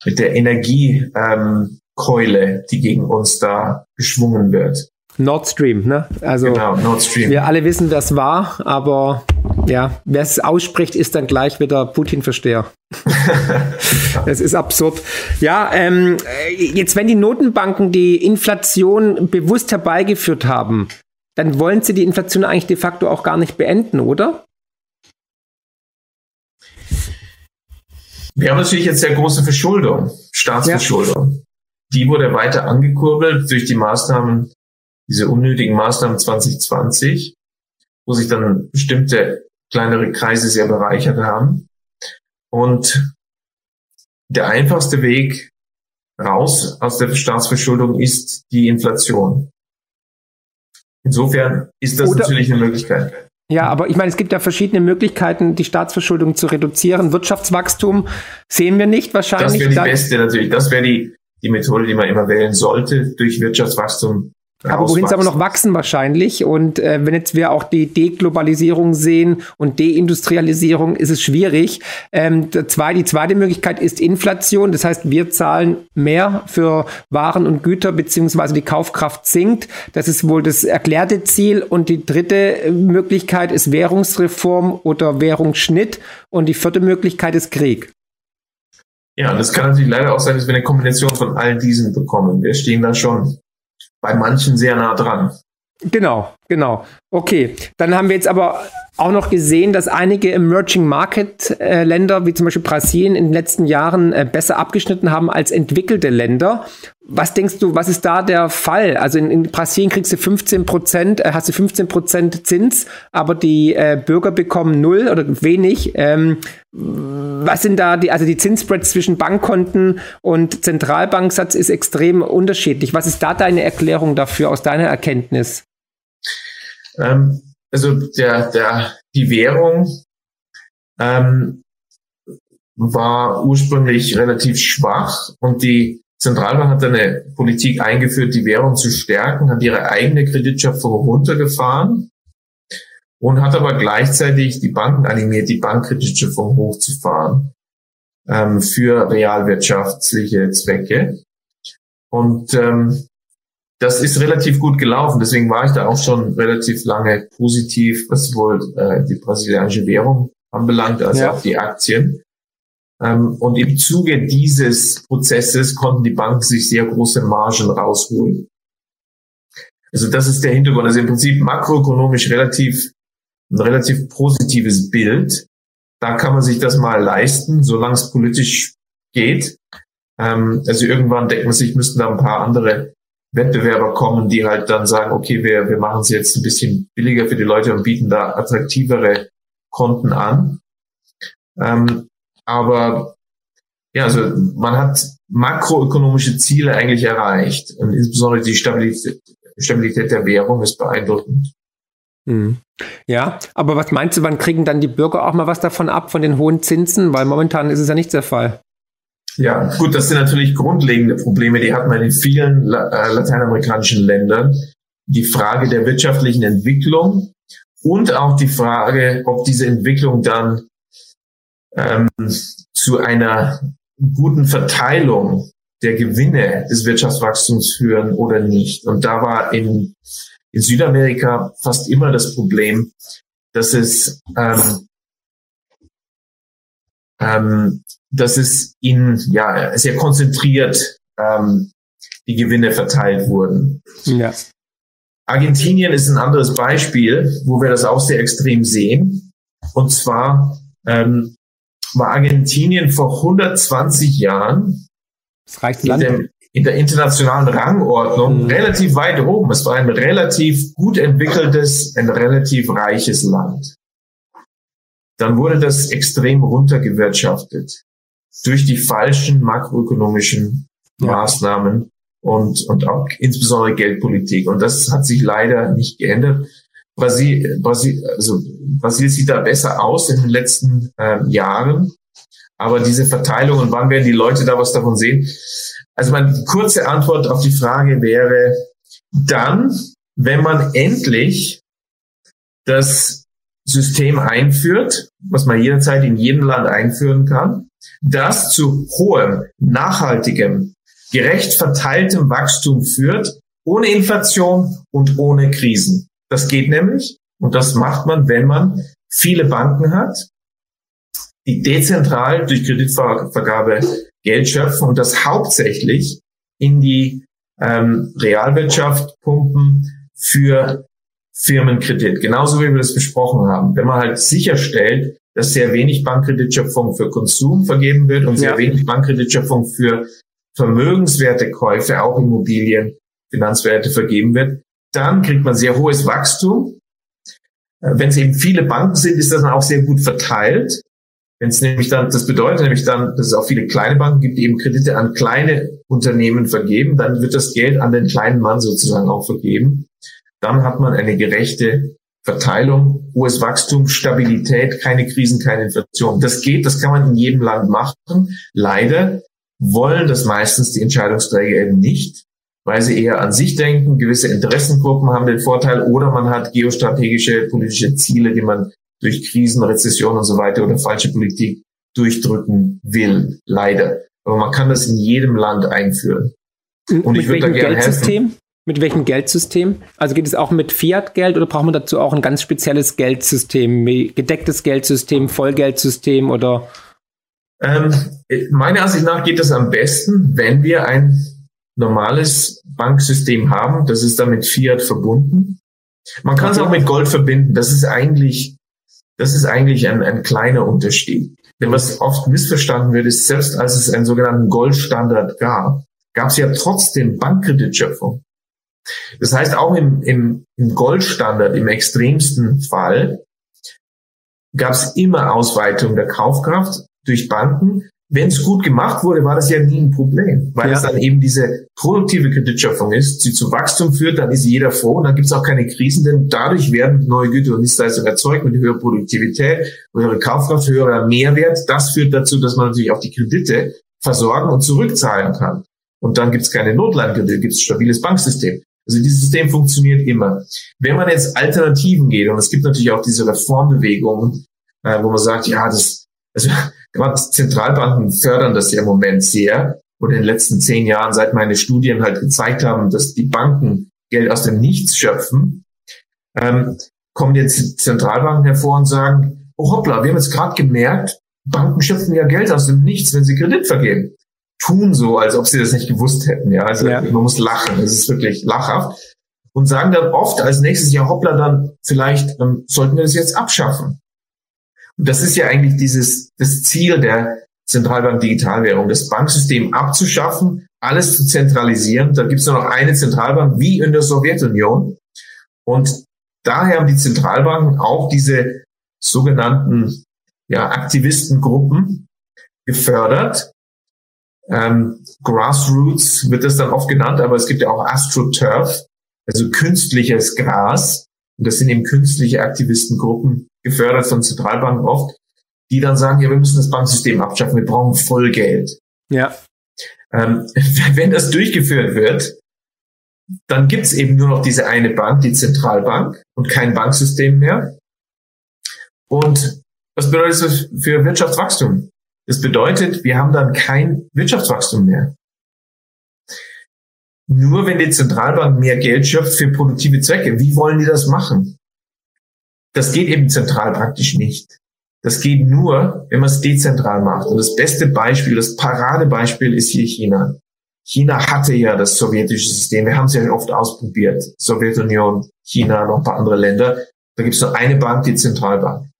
S3: mit der Energiekeule, ähm, die gegen uns da geschwungen wird.
S2: Nord Stream, ne?
S3: Also genau, Nord Stream.
S2: wir alle wissen, wer es war, aber ja, wer es ausspricht, ist dann gleich wieder Putin-Versteher. *laughs* das ist absurd. Ja, ähm, jetzt wenn die Notenbanken die Inflation bewusst herbeigeführt haben, dann wollen sie die Inflation eigentlich de facto auch gar nicht beenden, oder?
S3: Wir haben natürlich jetzt sehr große Verschuldung, Staatsverschuldung. Ja. Die wurde weiter angekurbelt durch die Maßnahmen diese unnötigen Maßnahmen 2020, wo sich dann bestimmte kleinere Kreise sehr bereichert haben. Und der einfachste Weg raus aus der Staatsverschuldung ist die Inflation. Insofern ist das Oder natürlich eine Möglichkeit.
S2: Ja, aber ich meine, es gibt ja verschiedene Möglichkeiten, die Staatsverschuldung zu reduzieren. Wirtschaftswachstum sehen wir nicht wahrscheinlich. Das
S3: wäre die beste natürlich. Das wäre die, die Methode, die man immer wählen sollte, durch Wirtschaftswachstum
S2: aber wohin es aber noch wachsen wahrscheinlich. Und äh, wenn jetzt wir auch die Deglobalisierung sehen und Deindustrialisierung, ist es schwierig. Ähm, zwei, die zweite Möglichkeit ist Inflation. Das heißt, wir zahlen mehr für Waren und Güter, beziehungsweise die Kaufkraft sinkt. Das ist wohl das erklärte Ziel. Und die dritte äh, Möglichkeit ist Währungsreform oder Währungsschnitt. Und die vierte Möglichkeit ist Krieg.
S3: Ja, das kann natürlich leider auch sein, dass wir eine Kombination von all diesen bekommen. Wir stehen da schon bei manchen sehr nah dran.
S2: Genau, genau. Okay, dann haben wir jetzt aber auch noch gesehen, dass einige Emerging Market äh, Länder, wie zum Beispiel Brasilien, in den letzten Jahren äh, besser abgeschnitten haben als entwickelte Länder. Was denkst du, was ist da der Fall? Also in, in Brasilien kriegst du 15 Prozent, äh, hast du 15 Prozent Zins, aber die äh, Bürger bekommen null oder wenig. Ähm, was sind da die, also die Zinsspreads zwischen Bankkonten und Zentralbanksatz ist extrem unterschiedlich. Was ist da deine Erklärung dafür aus deiner Erkenntnis?
S3: Ähm, also der, der, die Währung ähm, war ursprünglich relativ schwach und die Zentralbank hat eine Politik eingeführt, die Währung zu stärken, hat ihre eigene Kreditschöpfung runtergefahren und hat aber gleichzeitig die Banken animiert, die Bankkreditschöpfung hochzufahren ähm, für realwirtschaftliche Zwecke. Und ähm, das ist relativ gut gelaufen. Deswegen war ich da auch schon relativ lange positiv, was wohl äh, die brasilianische Währung anbelangt, also ja. auch die Aktien. Ähm, und im Zuge dieses Prozesses konnten die Banken sich sehr große Margen rausholen. Also das ist der Hintergrund. Also im Prinzip makroökonomisch relativ ein relativ positives Bild. Da kann man sich das mal leisten, solange es politisch geht. Ähm, also irgendwann denkt man sich, müssten da ein paar andere Wettbewerber kommen, die halt dann sagen, okay, wir, wir machen es jetzt ein bisschen billiger für die Leute und bieten da attraktivere Konten an. Ähm, aber ja, also man hat makroökonomische Ziele eigentlich erreicht und insbesondere die Stabilität, Stabilität der Währung ist beeindruckend.
S2: Mhm. Ja, aber was meinst du, wann kriegen dann die Bürger auch mal was davon ab, von den hohen Zinsen? Weil momentan ist es ja nicht der Fall.
S3: Ja, gut, das sind natürlich grundlegende Probleme, die hat man in vielen äh, lateinamerikanischen Ländern. Die Frage der wirtschaftlichen Entwicklung und auch die Frage, ob diese Entwicklung dann ähm, zu einer guten Verteilung der Gewinne des Wirtschaftswachstums führen oder nicht. Und da war in, in Südamerika fast immer das Problem, dass es, ähm, ähm, dass es in, ja, sehr konzentriert ähm, die Gewinne verteilt wurden. Ja. Argentinien ist ein anderes Beispiel, wo wir das auch sehr extrem sehen. Und zwar ähm, war Argentinien vor 120 Jahren in, dem, in, der internationalen Rangordnung mhm. relativ weit oben. Es war ein relativ gut entwickeltes, ein relativ reiches Land. Dann wurde das extrem runtergewirtschaftet durch die falschen makroökonomischen ja. Maßnahmen und, und auch insbesondere Geldpolitik. Und das hat sich leider nicht geändert. Brasil, Brasil, also Brasil sieht da besser aus in den letzten ähm, Jahren. Aber diese Verteilung und wann werden die Leute da was davon sehen? Also meine kurze Antwort auf die Frage wäre dann, wenn man endlich das System einführt, was man jederzeit in jedem Land einführen kann, das zu hohem, nachhaltigem, gerecht verteiltem Wachstum führt, ohne Inflation und ohne Krisen. Das geht nämlich, und das macht man, wenn man viele Banken hat, die dezentral durch Kreditvergabe Geld schöpfen und das hauptsächlich in die ähm, Realwirtschaft pumpen für Firmenkredit. Genauso wie wir das besprochen haben. Wenn man halt sicherstellt, dass sehr wenig Bankkreditschöpfung für Konsum vergeben wird und sehr ja. wenig Bankkreditschöpfung für Vermögenswertekäufe, auch Immobilien, Finanzwerte vergeben wird, dann kriegt man sehr hohes Wachstum. Äh, wenn es eben viele Banken sind, ist das dann auch sehr gut verteilt. Wenn es nämlich dann, das bedeutet nämlich dann, dass es auch viele kleine Banken gibt, die eben Kredite an kleine Unternehmen vergeben, dann wird das Geld an den kleinen Mann sozusagen auch vergeben. Dann hat man eine gerechte Verteilung, hohes Wachstum, Stabilität, keine Krisen, keine Inflation. Das geht, das kann man in jedem Land machen. Leider wollen das meistens die Entscheidungsträger eben nicht weil sie eher an sich denken. Gewisse Interessengruppen haben den Vorteil oder man hat geostrategische politische Ziele, die man durch Krisen, Rezession und so weiter oder falsche Politik durchdrücken will. Leider. Aber man kann das in jedem Land einführen.
S2: Und mit ich würde da gerne Geldsystem? helfen. Mit welchem Geldsystem? Also geht es auch mit Fiat-Geld oder braucht man dazu auch ein ganz spezielles Geldsystem, gedecktes Geldsystem, Vollgeldsystem oder?
S3: Ähm, meiner Ansicht nach geht das am besten, wenn wir ein normales Banksystem haben. Das ist dann mit Fiat verbunden. Man kann es auch mit Gold verbinden. Das ist eigentlich, das ist eigentlich ein, ein kleiner Unterschied. Denn was oft missverstanden wird, ist, selbst als es einen sogenannten Goldstandard gab, gab es ja trotzdem Bankkreditschöpfung. Das heißt, auch im, im, im Goldstandard, im extremsten Fall, gab es immer Ausweitung der Kaufkraft durch Banken, wenn es gut gemacht wurde, war das ja nie ein Problem, weil ja. es dann eben diese produktive Kreditschöpfung ist, die zu Wachstum führt, dann ist jeder froh und dann gibt es auch keine Krisen, denn dadurch werden neue Güter und Dienstleistungen erzeugt mit höherer Produktivität, höhere Kaufkraft, höherer Mehrwert. Das führt dazu, dass man natürlich auch die Kredite versorgen und zurückzahlen kann. Und dann gibt es keine Notlandkredite, gibt es stabiles Banksystem. Also dieses System funktioniert immer. Wenn man jetzt Alternativen geht, und es gibt natürlich auch diese Reformbewegungen, äh, wo man sagt, ja, das, also *laughs* gerade Zentralbanken fördern das ja im Moment sehr. Und in den letzten zehn Jahren, seit meine Studien halt gezeigt haben, dass die Banken Geld aus dem Nichts schöpfen, ähm, kommen jetzt Zentralbanken hervor und sagen, oh hoppla, wir haben jetzt gerade gemerkt, Banken schöpfen ja Geld aus dem Nichts, wenn sie Kredit vergeben. Tun so, als ob sie das nicht gewusst hätten. Ja, also ja. man muss lachen. Das ist wirklich lachhaft. Und sagen dann oft als nächstes, ja hoppla, dann vielleicht ähm, sollten wir das jetzt abschaffen. Und das ist ja eigentlich dieses, das Ziel der Zentralbank Digitalwährung, das Banksystem abzuschaffen, alles zu zentralisieren. Da gibt es nur noch eine Zentralbank, wie in der Sowjetunion. Und daher haben die Zentralbanken auch diese sogenannten ja, Aktivistengruppen gefördert. Ähm, Grassroots wird das dann oft genannt, aber es gibt ja auch AstroTurf, also künstliches Gras, und das sind eben künstliche Aktivistengruppen, gefördert von Zentralbanken oft, die dann sagen, ja, wir müssen das Banksystem abschaffen, wir brauchen Vollgeld.
S2: Ja.
S3: Ähm, *laughs* wenn das durchgeführt wird, dann gibt's eben nur noch diese eine Bank, die Zentralbank und kein Banksystem mehr. Und was bedeutet das für Wirtschaftswachstum? Das bedeutet, wir haben dann kein Wirtschaftswachstum mehr. Nur wenn die Zentralbank mehr Geld schöpft für produktive Zwecke. Wie wollen die das machen? Das geht eben zentral praktisch nicht. Das geht nur, wenn man es dezentral macht. Und das beste Beispiel, das Paradebeispiel ist hier China. China hatte ja das sowjetische System. Wir haben es ja oft ausprobiert. Sowjetunion, China, noch ein paar andere Länder. Da gibt es nur eine Bank, die Zentralbank.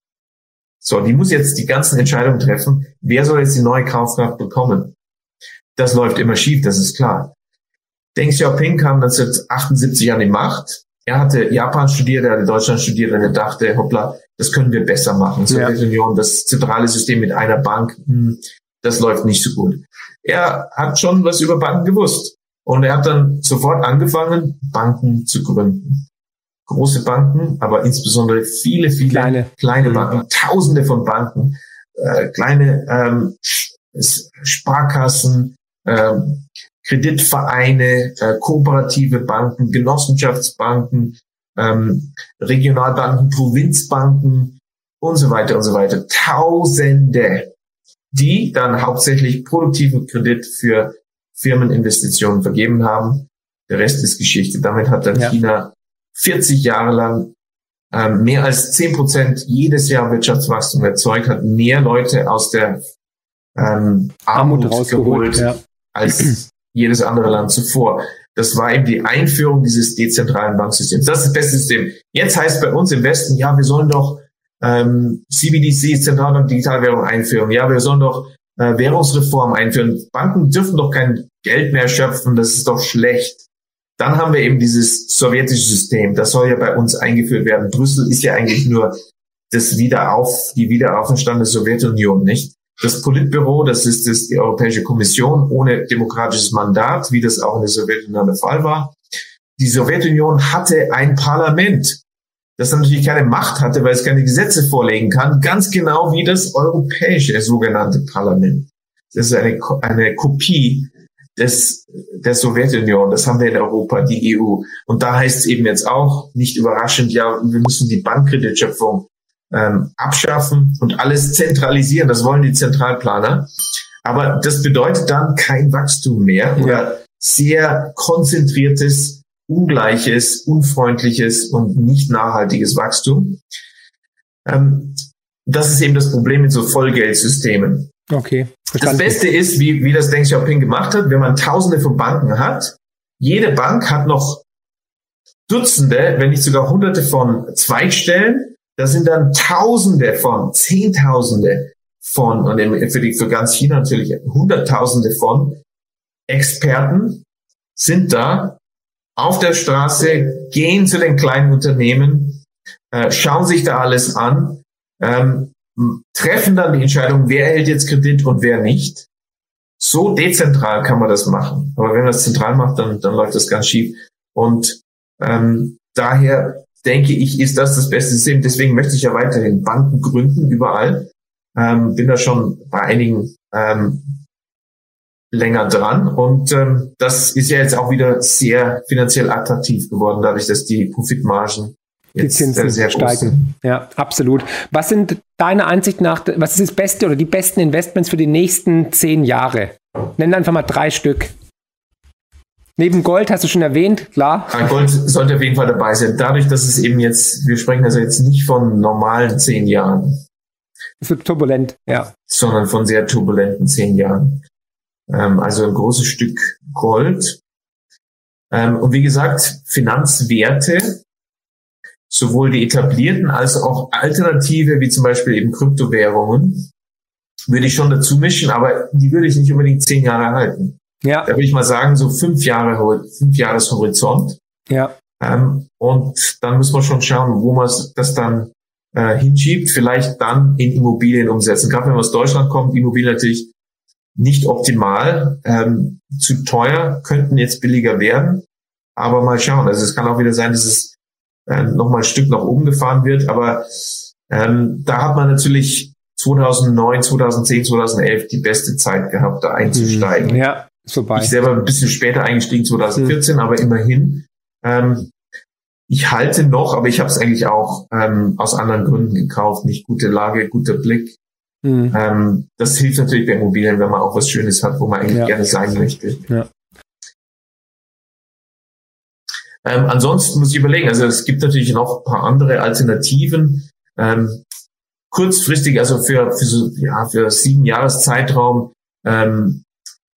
S3: So, die muss jetzt die ganzen Entscheidungen treffen. Wer soll jetzt die neue Kaufkraft bekommen? Das läuft immer schief, das ist klar. Deng Xiaoping kam 1978 an die Macht. Er hatte Japan studiert, er hatte Deutschland studiert und er dachte, hoppla, das können wir besser machen. Sowjetunion, das zentrale System mit einer Bank, hm, das läuft nicht so gut. Er hat schon was über Banken gewusst. Und er hat dann sofort angefangen, Banken zu gründen. Große Banken, aber insbesondere viele, viele kleine, kleine mhm. Banken, tausende von Banken, äh, kleine ähm, Sparkassen, ähm, Kreditvereine, äh, kooperative Banken, Genossenschaftsbanken, ähm, Regionalbanken, Provinzbanken und so weiter und so weiter. Tausende, die dann hauptsächlich produktiven Kredit für Firmeninvestitionen vergeben haben. Der Rest ist Geschichte. Damit hat dann ja. China 40 Jahre lang ähm, mehr als 10 Prozent jedes Jahr Wirtschaftswachstum erzeugt, hat mehr Leute aus der ähm, Armut, Armut rausgeholt ja. als *clears throat* jedes andere Land zuvor. Das war eben die Einführung dieses dezentralen Banksystems. Das ist das beste System. Jetzt heißt bei uns im Westen, ja, wir sollen doch ähm, CBDC, Zentralbank Digitalwährung einführen. Ja, wir sollen doch äh, Währungsreform einführen. Banken dürfen doch kein Geld mehr schöpfen. Das ist doch schlecht. Dann haben wir eben dieses sowjetische System. Das soll ja bei uns eingeführt werden. Brüssel ist ja eigentlich nur das Wiederauf, die Wiederaufstand der Sowjetunion, nicht? Das Politbüro, das ist das, die Europäische Kommission ohne demokratisches Mandat, wie das auch in der Sowjetunion der Fall war. Die Sowjetunion hatte ein Parlament, das natürlich keine Macht hatte, weil es keine Gesetze vorlegen kann, ganz genau wie das europäische sogenannte Parlament. Das ist eine, eine Kopie des, der Sowjetunion. Das haben wir in Europa, die EU. Und da heißt es eben jetzt auch, nicht überraschend, ja, wir müssen die Bankkreditschöpfung ähm, abschaffen und alles zentralisieren. Das wollen die Zentralplaner. Aber das bedeutet dann kein Wachstum mehr ja. oder sehr konzentriertes, ungleiches, unfreundliches und nicht nachhaltiges Wachstum. Ähm, das ist eben das Problem mit so Vollgeldsystemen.
S2: Okay.
S3: Verstanden. Das Beste ist, wie, wie das Deng Xiaoping gemacht hat, wenn man tausende von Banken hat, jede Bank hat noch Dutzende, wenn nicht sogar hunderte von Zweigstellen, da sind dann Tausende von, Zehntausende von, und für, die, für ganz China natürlich Hunderttausende von Experten sind da auf der Straße, gehen zu den kleinen Unternehmen, äh, schauen sich da alles an, ähm, treffen dann die Entscheidung, wer erhält jetzt Kredit und wer nicht. So dezentral kann man das machen. Aber wenn man das zentral macht, dann, dann läuft das ganz schief. Und ähm, daher denke ich, ist das das beste System. Deswegen möchte ich ja weiterhin Banken gründen, überall. Ähm, bin da schon bei einigen ähm, länger dran. Und ähm, das ist ja jetzt auch wieder sehr finanziell attraktiv geworden, dadurch, dass die Profitmargen
S2: die Zinsen sehr steigen. Ja, absolut. Was sind deiner Ansicht nach, was ist das Beste oder die besten Investments für die nächsten zehn Jahre? Nenn einfach mal drei Stück. Neben Gold hast du schon erwähnt, klar.
S3: Ja, Gold sollte auf jeden Fall dabei sein. Dadurch, dass es eben jetzt, wir sprechen also jetzt nicht von normalen zehn Jahren.
S2: Es wird turbulent, ja.
S3: Sondern von sehr turbulenten zehn Jahren. Ähm, also ein großes Stück Gold. Ähm, und wie gesagt, Finanzwerte, sowohl die etablierten als auch Alternative, wie zum Beispiel eben Kryptowährungen, würde ich schon dazu mischen, aber die würde ich nicht unbedingt zehn Jahre halten. Ja. Da würde ich mal sagen, so fünf Jahre, fünf Jahreshorizont.
S2: Ja.
S3: Ähm, und dann muss man schon schauen, wo man das dann äh, hinschiebt, vielleicht dann in Immobilien umsetzen. Gerade wenn man aus Deutschland kommt, Immobilien natürlich nicht optimal, ähm, zu teuer, könnten jetzt billiger werden, aber mal schauen. Also es kann auch wieder sein, dass es äh, nochmal ein Stück nach oben gefahren wird. Aber ähm, da hat man natürlich 2009, 2010, 2011 die beste Zeit gehabt, da einzusteigen.
S2: Ja, vorbei.
S3: Ich selber ein bisschen später eingestiegen, 2014, mhm. aber immerhin. Ähm, ich halte noch, aber ich habe es eigentlich auch ähm, aus anderen Gründen gekauft. Nicht gute Lage, guter Blick. Mhm. Ähm, das hilft natürlich bei Immobilien, wenn man auch was Schönes hat, wo man eigentlich ja. gerne sein möchte. Ja. Ähm, ansonsten muss ich überlegen, also es gibt natürlich noch ein paar andere Alternativen. Ähm, kurzfristig, also für, für so, ja, für sieben Jahreszeitraum, ähm,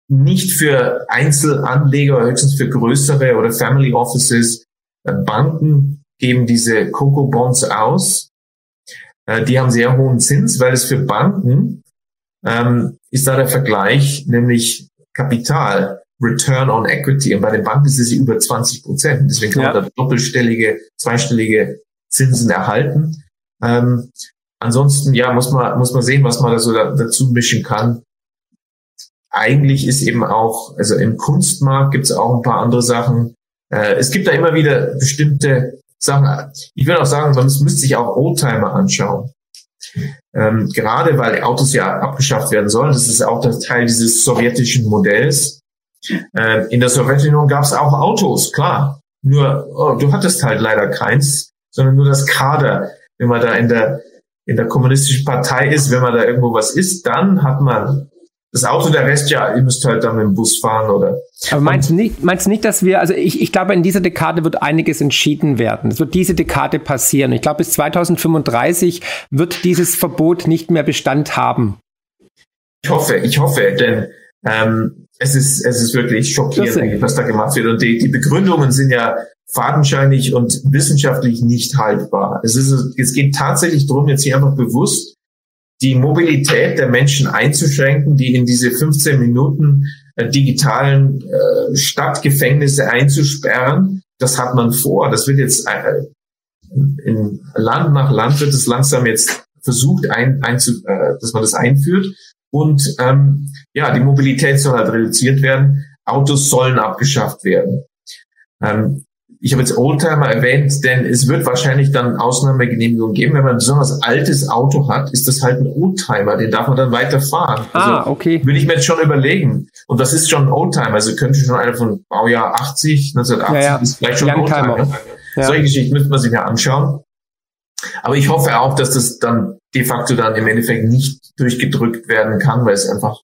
S3: nicht für Einzelanleger, höchstens für größere oder Family Offices, äh, Banken geben diese Coco Bonds aus. Äh, die haben sehr hohen Zins, weil es für Banken ähm, ist da der Vergleich, nämlich Kapital, Return on Equity. Und bei den Banken ist es über 20 Prozent. Deswegen kann ja. man da doppelstellige, zweistellige Zinsen erhalten. Ähm, ansonsten, ja, muss man, muss man sehen, was man da so da, dazu mischen kann. Eigentlich ist eben auch, also im Kunstmarkt gibt es auch ein paar andere Sachen. Äh, es gibt da immer wieder bestimmte Sachen. Ich würde auch sagen, man müsste sich auch Oldtimer anschauen. Ähm, gerade weil Autos ja abgeschafft werden sollen. Das ist auch der Teil dieses sowjetischen Modells. Ähm, in der Sowjetunion gab es auch Autos, klar. Nur oh, du hattest halt leider keins, sondern nur das Kader. Wenn man da in der in der kommunistischen Partei ist, wenn man da irgendwo was ist, dann hat man das Auto, der Rest, ja, ihr müsst halt dann mit dem Bus fahren oder.
S2: Aber meinst du nicht, meinst du nicht, dass wir, also ich, ich glaube, in dieser Dekade wird einiges entschieden werden. Es wird diese Dekade passieren. Ich glaube, bis 2035 wird dieses Verbot nicht mehr Bestand haben.
S3: Ich hoffe, ich hoffe, denn ähm, es ist, es ist wirklich schockierend, was da gemacht wird. Und die, die Begründungen sind ja fadenscheinig und wissenschaftlich nicht haltbar. Es, ist, es geht tatsächlich darum, jetzt hier einfach bewusst die Mobilität der Menschen einzuschränken, die in diese 15 Minuten äh, digitalen äh, Stadtgefängnisse einzusperren. Das hat man vor. Das wird jetzt äh, in Land nach Land wird es langsam jetzt versucht, ein, ein, äh, dass man das einführt. Und ähm, ja, die Mobilität soll halt reduziert werden. Autos sollen abgeschafft werden. Ähm, ich habe jetzt Oldtimer erwähnt, denn es wird wahrscheinlich dann Ausnahmegenehmigungen geben. Wenn man ein besonders altes Auto hat, ist das halt ein Oldtimer, den darf man dann weiter fahren.
S2: Ah, also, okay.
S3: Würde ich mir jetzt schon überlegen. Und das ist schon ein Oldtimer, also könnte schon einer von Baujahr 80, 1980 ja, ja. ist vielleicht schon ein Oldtimer. Ja. Solche Geschichten müsste man sich ja anschauen. Aber ich hoffe auch, dass das dann de facto dann im Endeffekt nicht durchgedrückt werden kann, weil es einfach,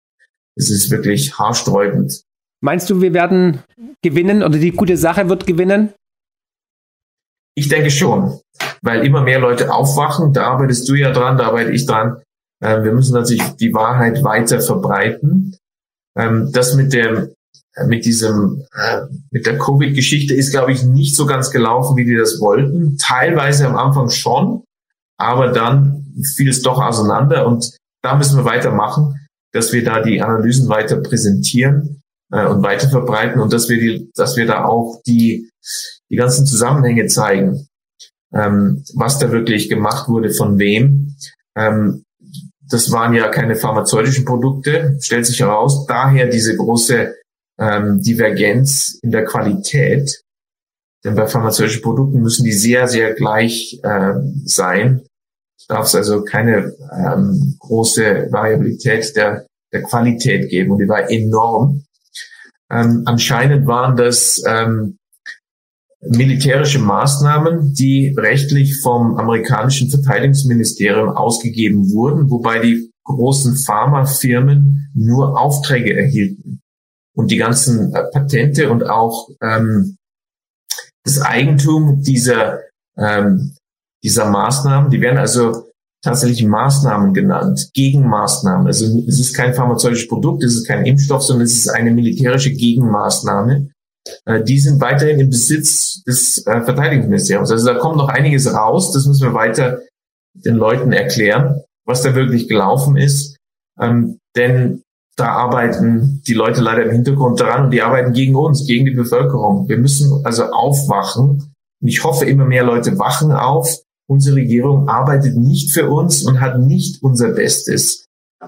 S3: es ist wirklich haarsträubend.
S2: Meinst du, wir werden gewinnen oder die gute Sache wird gewinnen?
S3: Ich denke schon, weil immer mehr Leute aufwachen. Da arbeitest du ja dran, da arbeite ich dran. Ähm, wir müssen natürlich die Wahrheit weiter verbreiten. Ähm, das mit dem mit diesem äh, mit der Covid-Geschichte ist, glaube ich, nicht so ganz gelaufen, wie die das wollten. Teilweise am Anfang schon, aber dann fiel es doch auseinander und da müssen wir weitermachen, dass wir da die Analysen weiter präsentieren äh, und weiter verbreiten und dass wir die, dass wir da auch die die ganzen Zusammenhänge zeigen, ähm, was da wirklich gemacht wurde, von wem. Ähm, das waren ja keine pharmazeutischen Produkte, stellt sich heraus. Daher diese große ähm, Divergenz in der Qualität. Denn bei pharmazeutischen Produkten müssen die sehr, sehr gleich äh, sein. Es darf also keine ähm, große Variabilität der, der Qualität geben. Und die war enorm. Ähm, anscheinend waren das ähm, militärische Maßnahmen, die rechtlich vom amerikanischen Verteidigungsministerium ausgegeben wurden, wobei die großen Pharmafirmen nur Aufträge erhielten. Und die ganzen äh, Patente und auch ähm, das Eigentum dieser, ähm, dieser Maßnahmen, die werden also tatsächlich Maßnahmen genannt, Gegenmaßnahmen. Also es ist kein pharmazeutisches Produkt, es ist kein Impfstoff, sondern es ist eine militärische Gegenmaßnahme, äh, die sind weiterhin im Besitz des äh, Verteidigungsministeriums. Also da kommt noch einiges raus. Das müssen wir weiter den Leuten erklären, was da wirklich gelaufen ist. Ähm, denn da arbeiten die Leute leider im Hintergrund daran und die arbeiten gegen uns, gegen die Bevölkerung. Wir müssen also aufwachen. Und ich hoffe, immer mehr Leute wachen auf. Unsere Regierung arbeitet nicht für uns und hat nicht unser Bestes.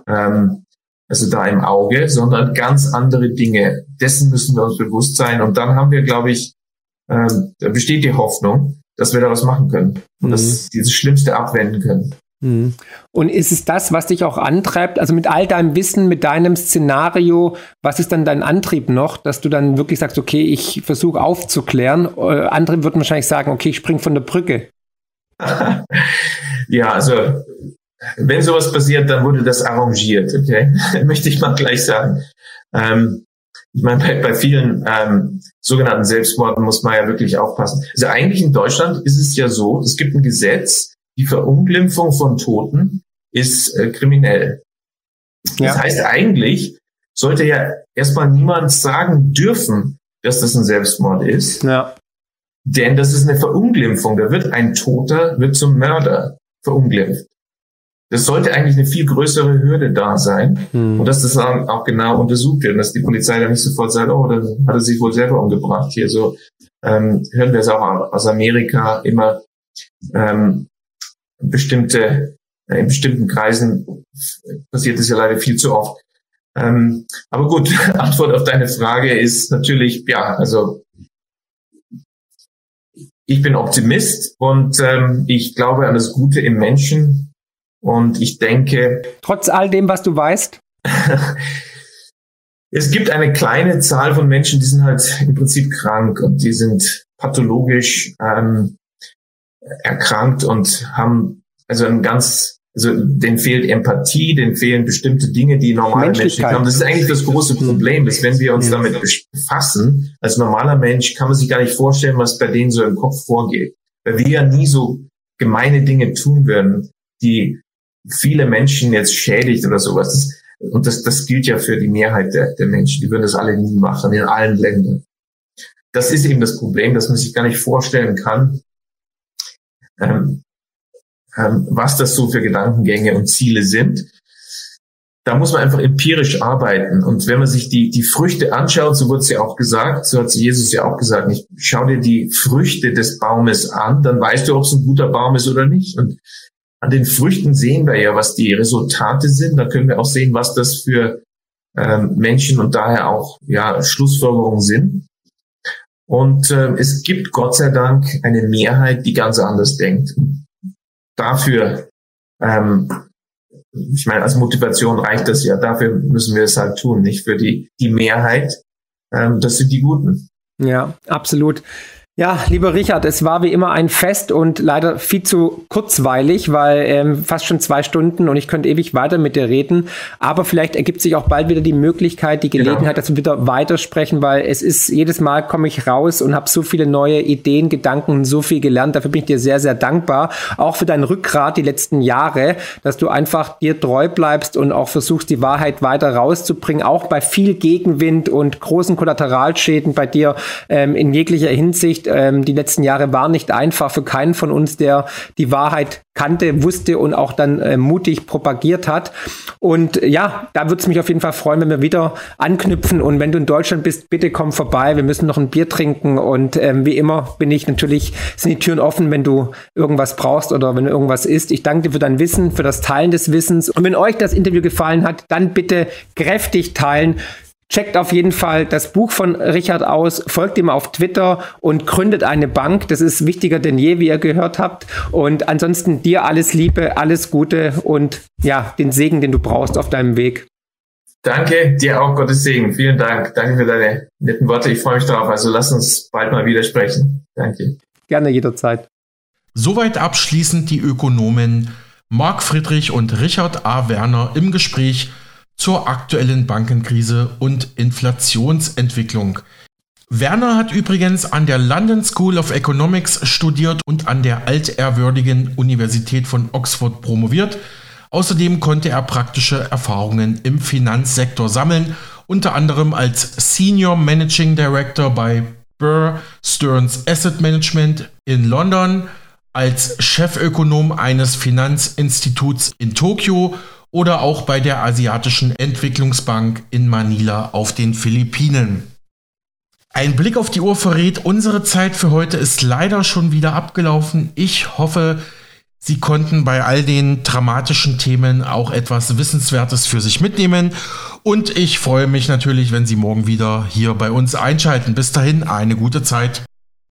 S3: Ähm, also da im Auge, sondern ganz andere Dinge. Dessen müssen wir uns bewusst sein. Und dann haben wir, glaube ich, äh, da besteht die Hoffnung, dass wir da was machen können und mhm. dass dieses Schlimmste abwenden können.
S2: Mhm. Und ist es das, was dich auch antreibt? Also mit all deinem Wissen, mit deinem Szenario, was ist dann dein Antrieb noch, dass du dann wirklich sagst, okay, ich versuche aufzuklären? Äh, andere würden wahrscheinlich sagen, okay, ich spring von der Brücke. *laughs*
S3: ja, also wenn sowas passiert, dann wurde das arrangiert, okay? *laughs* Möchte ich mal gleich sagen. Ähm, ich meine, bei, bei vielen ähm, sogenannten Selbstmorden muss man ja wirklich aufpassen. Also eigentlich in Deutschland ist es ja so, es gibt ein Gesetz, die Verunglimpfung von Toten ist äh, kriminell. Ja. Das heißt eigentlich, sollte ja erstmal niemand sagen dürfen, dass das ein Selbstmord ist. Ja. Denn das ist eine Verunglimpfung. Da wird ein Toter, wird zum Mörder verunglimpft. Das sollte eigentlich eine viel größere Hürde da sein hm. und dass das auch genau untersucht wird und dass die Polizei dann nicht sofort sagt, oh, dann hat er sich wohl selber umgebracht. Hier so ähm, hören wir es auch aus Amerika immer ähm, bestimmte äh, in bestimmten Kreisen passiert es ja leider viel zu oft. Ähm, aber gut, *laughs* Antwort auf deine Frage ist natürlich, ja, also ich bin Optimist und ähm, ich glaube an das Gute im Menschen und ich denke.
S2: Trotz all dem, was du weißt? *laughs*
S3: es gibt eine kleine Zahl von Menschen, die sind halt im Prinzip krank und die sind pathologisch ähm, erkrankt und haben also ein ganz also denen fehlt Empathie, denen fehlen bestimmte Dinge, die normale Menschen haben. Das ist eigentlich das große Problem, ist, wenn wir uns ja. damit befassen, als normaler Mensch kann man sich gar nicht vorstellen, was bei denen so im Kopf vorgeht. Weil wir ja nie so gemeine Dinge tun würden, die viele Menschen jetzt schädigt oder sowas. Das, und das, das gilt ja für die Mehrheit der, der Menschen. Die würden das alle nie machen, in allen Ländern. Das ist eben das Problem, dass man sich gar nicht vorstellen kann, ähm, ähm, was das so für Gedankengänge und Ziele sind. Da muss man einfach empirisch arbeiten. Und wenn man sich die, die Früchte anschaut, so wurde es ja auch gesagt, so hat Jesus ja auch gesagt, ich schau dir die Früchte des Baumes an, dann weißt du, ob es ein guter Baum ist oder nicht. Und an den Früchten sehen wir ja, was die Resultate sind. Da können wir auch sehen, was das für ähm, Menschen und daher auch ja Schlussfolgerungen sind. Und äh, es gibt Gott sei Dank eine Mehrheit, die ganz anders denkt dafür, ähm, ich meine, als Motivation reicht das ja. Dafür müssen wir es halt tun, nicht für die, die Mehrheit. Ähm, das sind die Guten.
S2: Ja, absolut. Ja, lieber Richard, es war wie immer ein Fest und leider viel zu kurzweilig, weil ähm, fast schon zwei Stunden und ich könnte ewig weiter mit dir reden. Aber vielleicht ergibt sich auch bald wieder die Möglichkeit, die genau. Gelegenheit, genau. dass wir wieder weitersprechen, weil es ist, jedes Mal komme ich raus und habe so viele neue Ideen, Gedanken, so viel gelernt. Dafür bin ich dir sehr, sehr dankbar. Auch für dein Rückgrat die letzten Jahre, dass du einfach dir treu bleibst und auch versuchst, die Wahrheit weiter rauszubringen, auch bei viel Gegenwind und großen Kollateralschäden bei dir ähm, in jeglicher Hinsicht nicht. Ähm, die letzten Jahre waren nicht einfach für keinen von uns, der die Wahrheit kannte, wusste und auch dann äh, mutig propagiert hat. Und ja, da würde es mich auf jeden Fall freuen, wenn wir wieder anknüpfen. Und wenn du in Deutschland bist, bitte komm vorbei. Wir müssen noch ein Bier trinken. Und ähm, wie immer bin ich natürlich, sind die Türen offen, wenn du irgendwas brauchst oder wenn irgendwas ist. Ich danke dir für dein Wissen, für das Teilen des Wissens. Und wenn euch das Interview gefallen hat, dann bitte kräftig teilen. Checkt auf jeden Fall das Buch von Richard aus, folgt ihm auf Twitter und gründet eine Bank. Das ist wichtiger denn je, wie ihr gehört habt. Und ansonsten dir alles Liebe, alles Gute und ja, den Segen, den du brauchst auf deinem Weg.
S3: Danke, dir auch Gottes Segen. Vielen Dank. Danke für deine netten Worte. Ich freue mich darauf. Also lass uns bald mal wieder sprechen. Danke.
S2: Gerne jederzeit.
S1: Soweit abschließend die Ökonomen Marc Friedrich und Richard A. Werner im Gespräch zur aktuellen Bankenkrise und Inflationsentwicklung. Werner hat übrigens an der London School of Economics studiert und an der altehrwürdigen Universität von Oxford promoviert. Außerdem konnte er praktische Erfahrungen im Finanzsektor sammeln, unter anderem als Senior Managing Director bei Burr Stearns Asset Management in London, als Chefökonom eines Finanzinstituts in Tokio oder auch bei der Asiatischen Entwicklungsbank in Manila auf den Philippinen. Ein Blick auf die Uhr verrät, unsere Zeit für heute ist leider schon wieder abgelaufen. Ich hoffe, Sie konnten bei all den dramatischen Themen auch etwas Wissenswertes für sich mitnehmen. Und ich freue mich natürlich, wenn Sie morgen wieder hier bei uns einschalten. Bis dahin, eine gute Zeit.